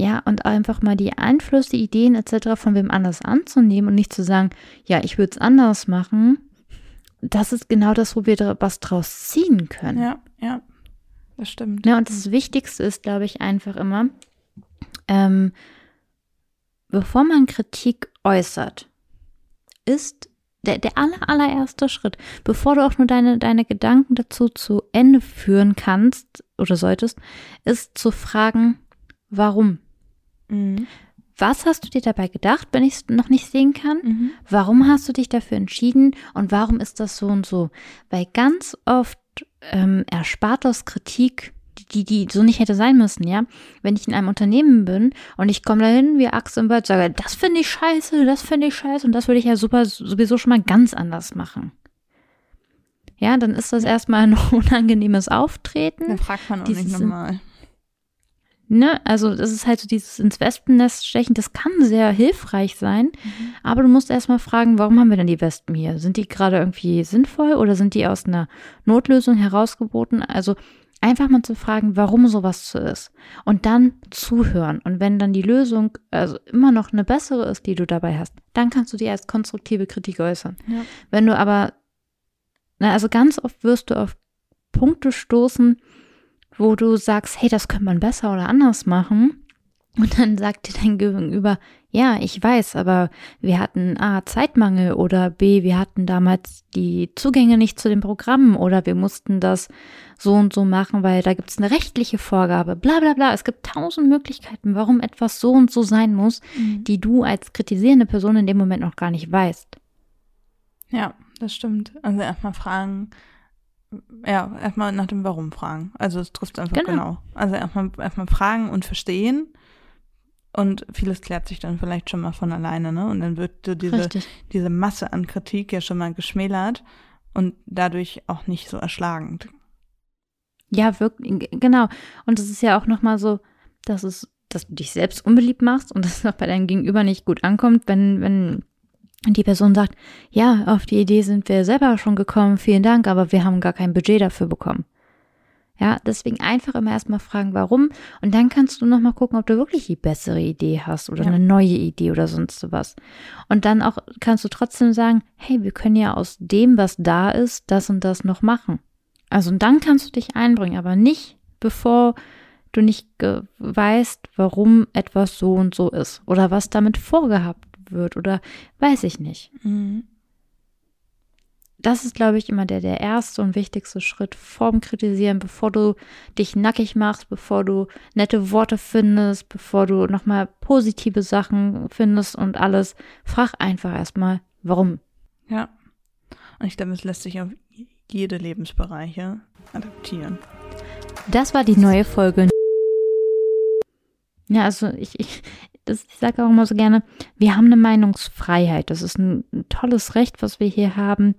Ja, und einfach mal die Einflüsse, Ideen etc. von wem anders anzunehmen und nicht zu sagen, ja, ich würde es anders machen. Das ist genau das, wo wir was draus ziehen können. Ja, ja, das stimmt. Ja, und das Wichtigste ist, glaube ich, einfach immer, ähm, bevor man Kritik äußert, ist der, der aller, allererste Schritt, bevor du auch nur deine, deine Gedanken dazu zu Ende führen kannst oder solltest, ist zu fragen, warum? Mhm. Was hast du dir dabei gedacht, wenn ich es noch nicht sehen kann? Mhm. Warum hast du dich dafür entschieden und warum ist das so und so? Weil ganz oft ähm, erspart das Kritik, die, die so nicht hätte sein müssen, ja. Wenn ich in einem Unternehmen bin und ich komme dahin wie Axel und Bird, sage, das finde ich scheiße, das finde ich scheiße und das würde ich ja super sowieso schon mal ganz anders machen. Ja, dann ist das erstmal ein (laughs) unangenehmes Auftreten. Dann fragt man auch nicht nochmal. Ne? Also das ist halt so dieses ins Wespennest stechen, das kann sehr hilfreich sein, mhm. aber du musst erstmal fragen, warum haben wir denn die Wespen hier? Sind die gerade irgendwie sinnvoll oder sind die aus einer Notlösung herausgeboten? Also einfach mal zu fragen, warum sowas so ist und dann zuhören und wenn dann die Lösung also immer noch eine bessere ist, die du dabei hast, dann kannst du die als konstruktive Kritik äußern. Ja. Wenn du aber na, also ganz oft wirst du auf Punkte stoßen, wo du sagst, hey, das könnte man besser oder anders machen. Und dann sagt dir dein Gegenüber, ja, ich weiß, aber wir hatten A, Zeitmangel oder B, wir hatten damals die Zugänge nicht zu den Programmen oder wir mussten das so und so machen, weil da gibt es eine rechtliche Vorgabe, bla bla bla. Es gibt tausend Möglichkeiten, warum etwas so und so sein muss, mhm. die du als kritisierende Person in dem Moment noch gar nicht weißt. Ja, das stimmt. Also erstmal fragen, ja, erstmal nach dem Warum fragen. Also es trifft einfach genau. genau. Also erstmal erstmal fragen und verstehen. Und vieles klärt sich dann vielleicht schon mal von alleine, ne? Und dann wird so diese, diese Masse an Kritik ja schon mal geschmälert und dadurch auch nicht so erschlagend. Ja, wirklich, genau. Und es ist ja auch nochmal so, dass es, dass du dich selbst unbeliebt machst und (laughs) dass es auch bei deinem Gegenüber nicht gut ankommt, wenn, wenn und die Person sagt, ja, auf die Idee sind wir selber schon gekommen, vielen Dank, aber wir haben gar kein Budget dafür bekommen. Ja, deswegen einfach immer erstmal fragen, warum. Und dann kannst du nochmal gucken, ob du wirklich die bessere Idee hast oder ja. eine neue Idee oder sonst was. Und dann auch kannst du trotzdem sagen, hey, wir können ja aus dem, was da ist, das und das noch machen. Also und dann kannst du dich einbringen, aber nicht bevor du nicht weißt, warum etwas so und so ist oder was damit vorgehabt wird oder weiß ich nicht. Mhm. Das ist, glaube ich, immer der, der erste und wichtigste Schritt vorm Kritisieren, bevor du dich nackig machst, bevor du nette Worte findest, bevor du nochmal positive Sachen findest und alles. Frag einfach erstmal, warum. Ja. Und ich glaube, es lässt sich auf jede Lebensbereiche adaptieren. Das war die neue Folge. Ja, also ich, ich, das, ich sage auch immer so gerne, wir haben eine Meinungsfreiheit. Das ist ein, ein tolles Recht, was wir hier haben.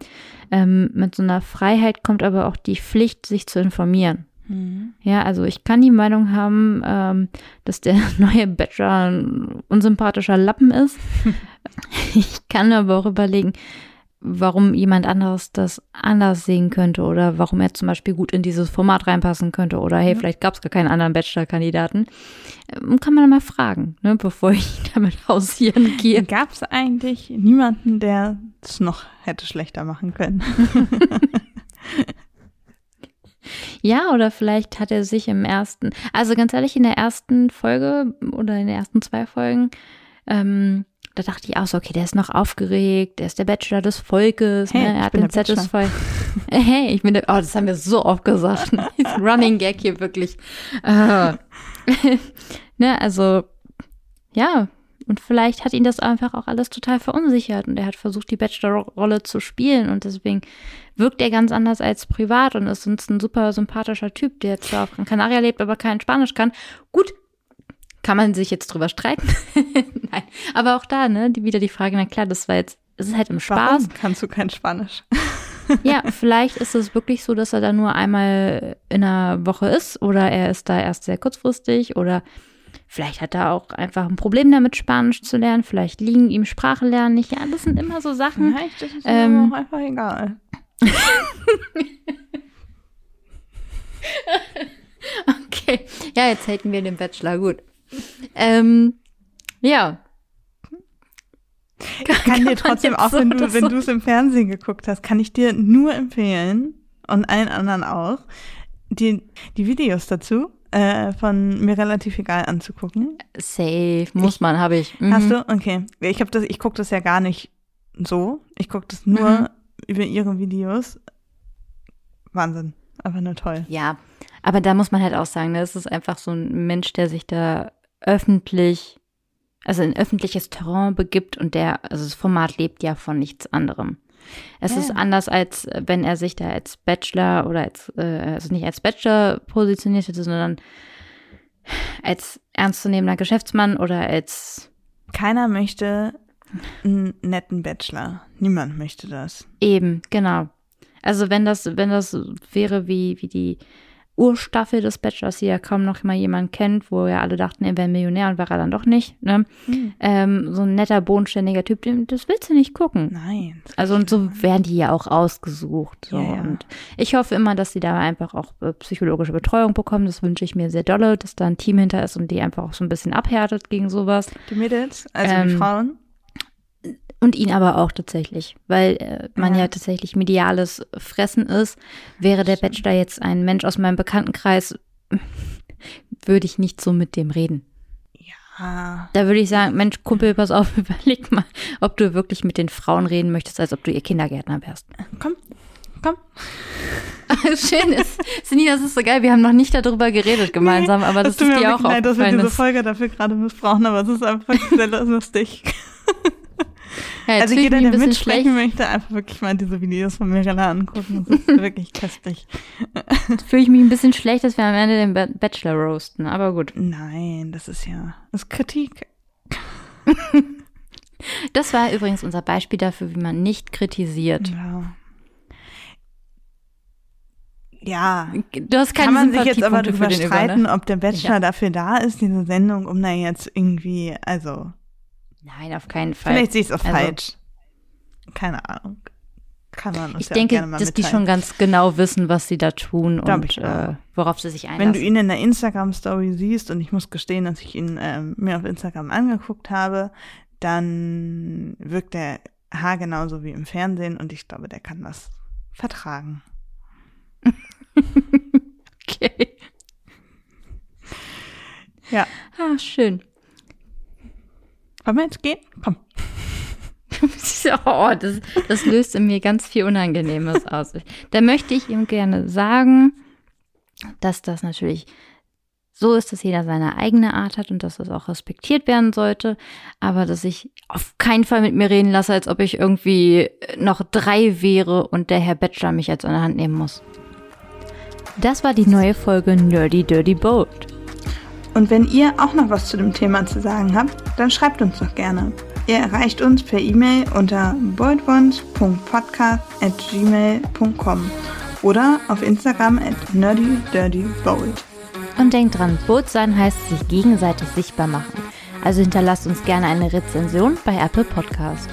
Ähm, mit so einer Freiheit kommt aber auch die Pflicht, sich zu informieren. Mhm. Ja, also ich kann die Meinung haben, ähm, dass der (laughs) neue Bachelor ein unsympathischer Lappen ist. (laughs) ich kann aber auch überlegen, warum jemand anderes das anders sehen könnte oder warum er zum Beispiel gut in dieses Format reinpassen könnte oder hey, Ja. vielleicht gab es gar keinen anderen Bachelor-Kandidaten. Ähm, Kann man mal fragen, ne, bevor ich (laughs) damit hausieren gehe. Gab es eigentlich niemanden, der es noch hätte schlechter machen können? (laughs) Ja, oder vielleicht hat er sich im ersten, also ganz ehrlich, in der ersten Folge oder in den ersten zwei Folgen, ähm, da dachte ich auch so, okay, der ist noch aufgeregt, der ist der Bachelor des Volkes, Hey, ne? er hat den. Satisfy. (laughs) hey, ich bin der, oh, das haben wir so oft gesagt. (laughs) ne? Running Gag hier wirklich. Äh. (laughs) ne, also, ja, und vielleicht hat ihn das einfach auch alles total verunsichert und er hat versucht, die Bachelor-Rolle zu spielen und deswegen wirkt er ganz anders als privat und ist sonst ein super sympathischer Typ, der zwar auf Gran Canaria lebt, aber kein Spanisch kann. Gut, kann man sich jetzt drüber streiten. (laughs) Nein, aber auch da, ne, die, wieder die Frage, na klar, das war jetzt, es ist halt im Spaß. Warum kannst du kein Spanisch? (laughs) Ja, vielleicht ist es wirklich so, dass er da nur einmal in einer Woche ist oder er ist da erst sehr kurzfristig oder vielleicht hat er auch einfach ein Problem damit, Spanisch zu lernen. Vielleicht liegen ihm Sprache lernen nicht. Ja, das sind immer so Sachen. Vielleicht ist es Ähm, ihm auch einfach egal. (laughs) Okay, ja, jetzt hätten wir den Bachelor, gut. Ähm, ja. Ich kann dir trotzdem, auch so wenn du, so- es im Fernsehen geguckt hast, kann ich dir nur empfehlen und allen anderen auch, die, die Videos dazu äh, von mir relativ egal anzugucken. Safe, muss man, habe ich. Mhm. Hast du? Okay. Ich habe das, ich gucke das ja gar nicht so. Ich gucke das nur Mhm. über ihre Videos. Wahnsinn. Einfach nur toll. Ja, aber da muss man halt auch sagen, ne, es ist einfach so ein Mensch, der sich da öffentlich, also in öffentliches Terrain begibt und der, also das Format lebt ja von nichts anderem. Es Ja. ist anders, als wenn er sich da als Bachelor oder als, äh, also nicht als Bachelor positioniert hätte, sondern als ernstzunehmender Geschäftsmann oder als Keiner möchte einen netten Bachelor. Niemand möchte das. Eben, genau. Also wenn das, wenn das wäre wie, wie die Urstaffel des Bachelors, die ja kaum noch mal jemand kennt, wo ja alle dachten, er wäre Millionär und war er dann doch nicht, ne? Hm. Ähm, so ein netter, bodenständiger Typ, das willst du nicht gucken. Nein. Also und so werden die ja auch ausgesucht. So. Ja, ja. Und ich hoffe immer, dass sie da einfach auch äh, psychologische Betreuung bekommen. Das wünsche ich mir sehr dolle, dass da ein Team hinter ist und die einfach auch so ein bisschen abhärtet gegen sowas. Die Mädels, also die Ähm, Frauen. Und ihn aber auch tatsächlich, weil äh, man Ja. ja. tatsächlich mediales Fressen ist. Wäre der. Bachelor jetzt ein Mensch aus meinem Bekanntenkreis, (laughs) würde ich nicht so mit dem reden. Ah, Da würde ich sagen, Mensch, Kumpel, pass auf, (laughs) überleg mal, ob du wirklich mit den Frauen reden möchtest, als ob du ihr Kindergärtner wärst. komm, komm. (laughs) Schön ist, Senina, das ist so geil, wir haben noch nicht darüber geredet gemeinsam, aber das tut ist dir auch leid, dass wir aufgefallen. diese Folge dafür gerade missbrauchen, aber es ist einfach sehr lustig. Ja, jetzt also jeder, der mitsprechen schlecht, möchte, einfach wirklich mal diese Videos von Mirella angucken. Das ist (laughs) wirklich köstlich. fühle ich mich ein bisschen schlecht, dass wir am Ende den Ba- Bachelor roasten, aber gut. Nein, das ist ja, das ist Kritik. (laughs) Das war übrigens unser Beispiel dafür, wie man nicht kritisiert. Ja. Ja, Du hast keine kann man sich jetzt aber darüber den Über, streiten, ne? ob der Bachelor Ja. dafür da ist, diese Sendung, um da jetzt irgendwie, also, Nein, auf keinen Fall. vielleicht sehe ich es auch Also- falsch. Keine Ahnung. Kann man uns ich ja denke, gerne mal dass die mitteilen. schon ganz genau wissen, was sie da tun Glaub und äh, worauf sie sich Wenn einlassen. du ihn in der Instagram-Story siehst, und ich muss gestehen, dass ich ihn ähm, mir auf Instagram angeguckt habe, dann wirkt er haargenauso wie im Fernsehen und ich glaube, der kann das vertragen. (laughs) okay. Ja. Ah, schön. Wollen wir jetzt gehen? Komm. (laughs) oh, das, das löst in mir ganz viel Unangenehmes aus. Da möchte ich ihm gerne sagen, dass das natürlich so ist, dass jeder seine eigene Art hat und dass das auch respektiert werden sollte, aber dass ich auf keinen Fall mit mir reden lasse, als ob ich irgendwie noch drei wäre und der Herr Bachelor mich jetzt an der Hand nehmen muss. Das war die neue Folge Nerdy Dirty Bold. Und wenn ihr auch noch was zu dem Thema zu sagen habt, dann schreibt uns doch gerne. Ihr erreicht uns per E-Mail unter boldwons.podcast.gmail.com oder auf Instagram at nerdydirtybold. Und denkt dran, Boot sein heißt sich gegenseitig sichtbar machen. Also hinterlasst uns gerne eine Rezension bei Apple Podcast.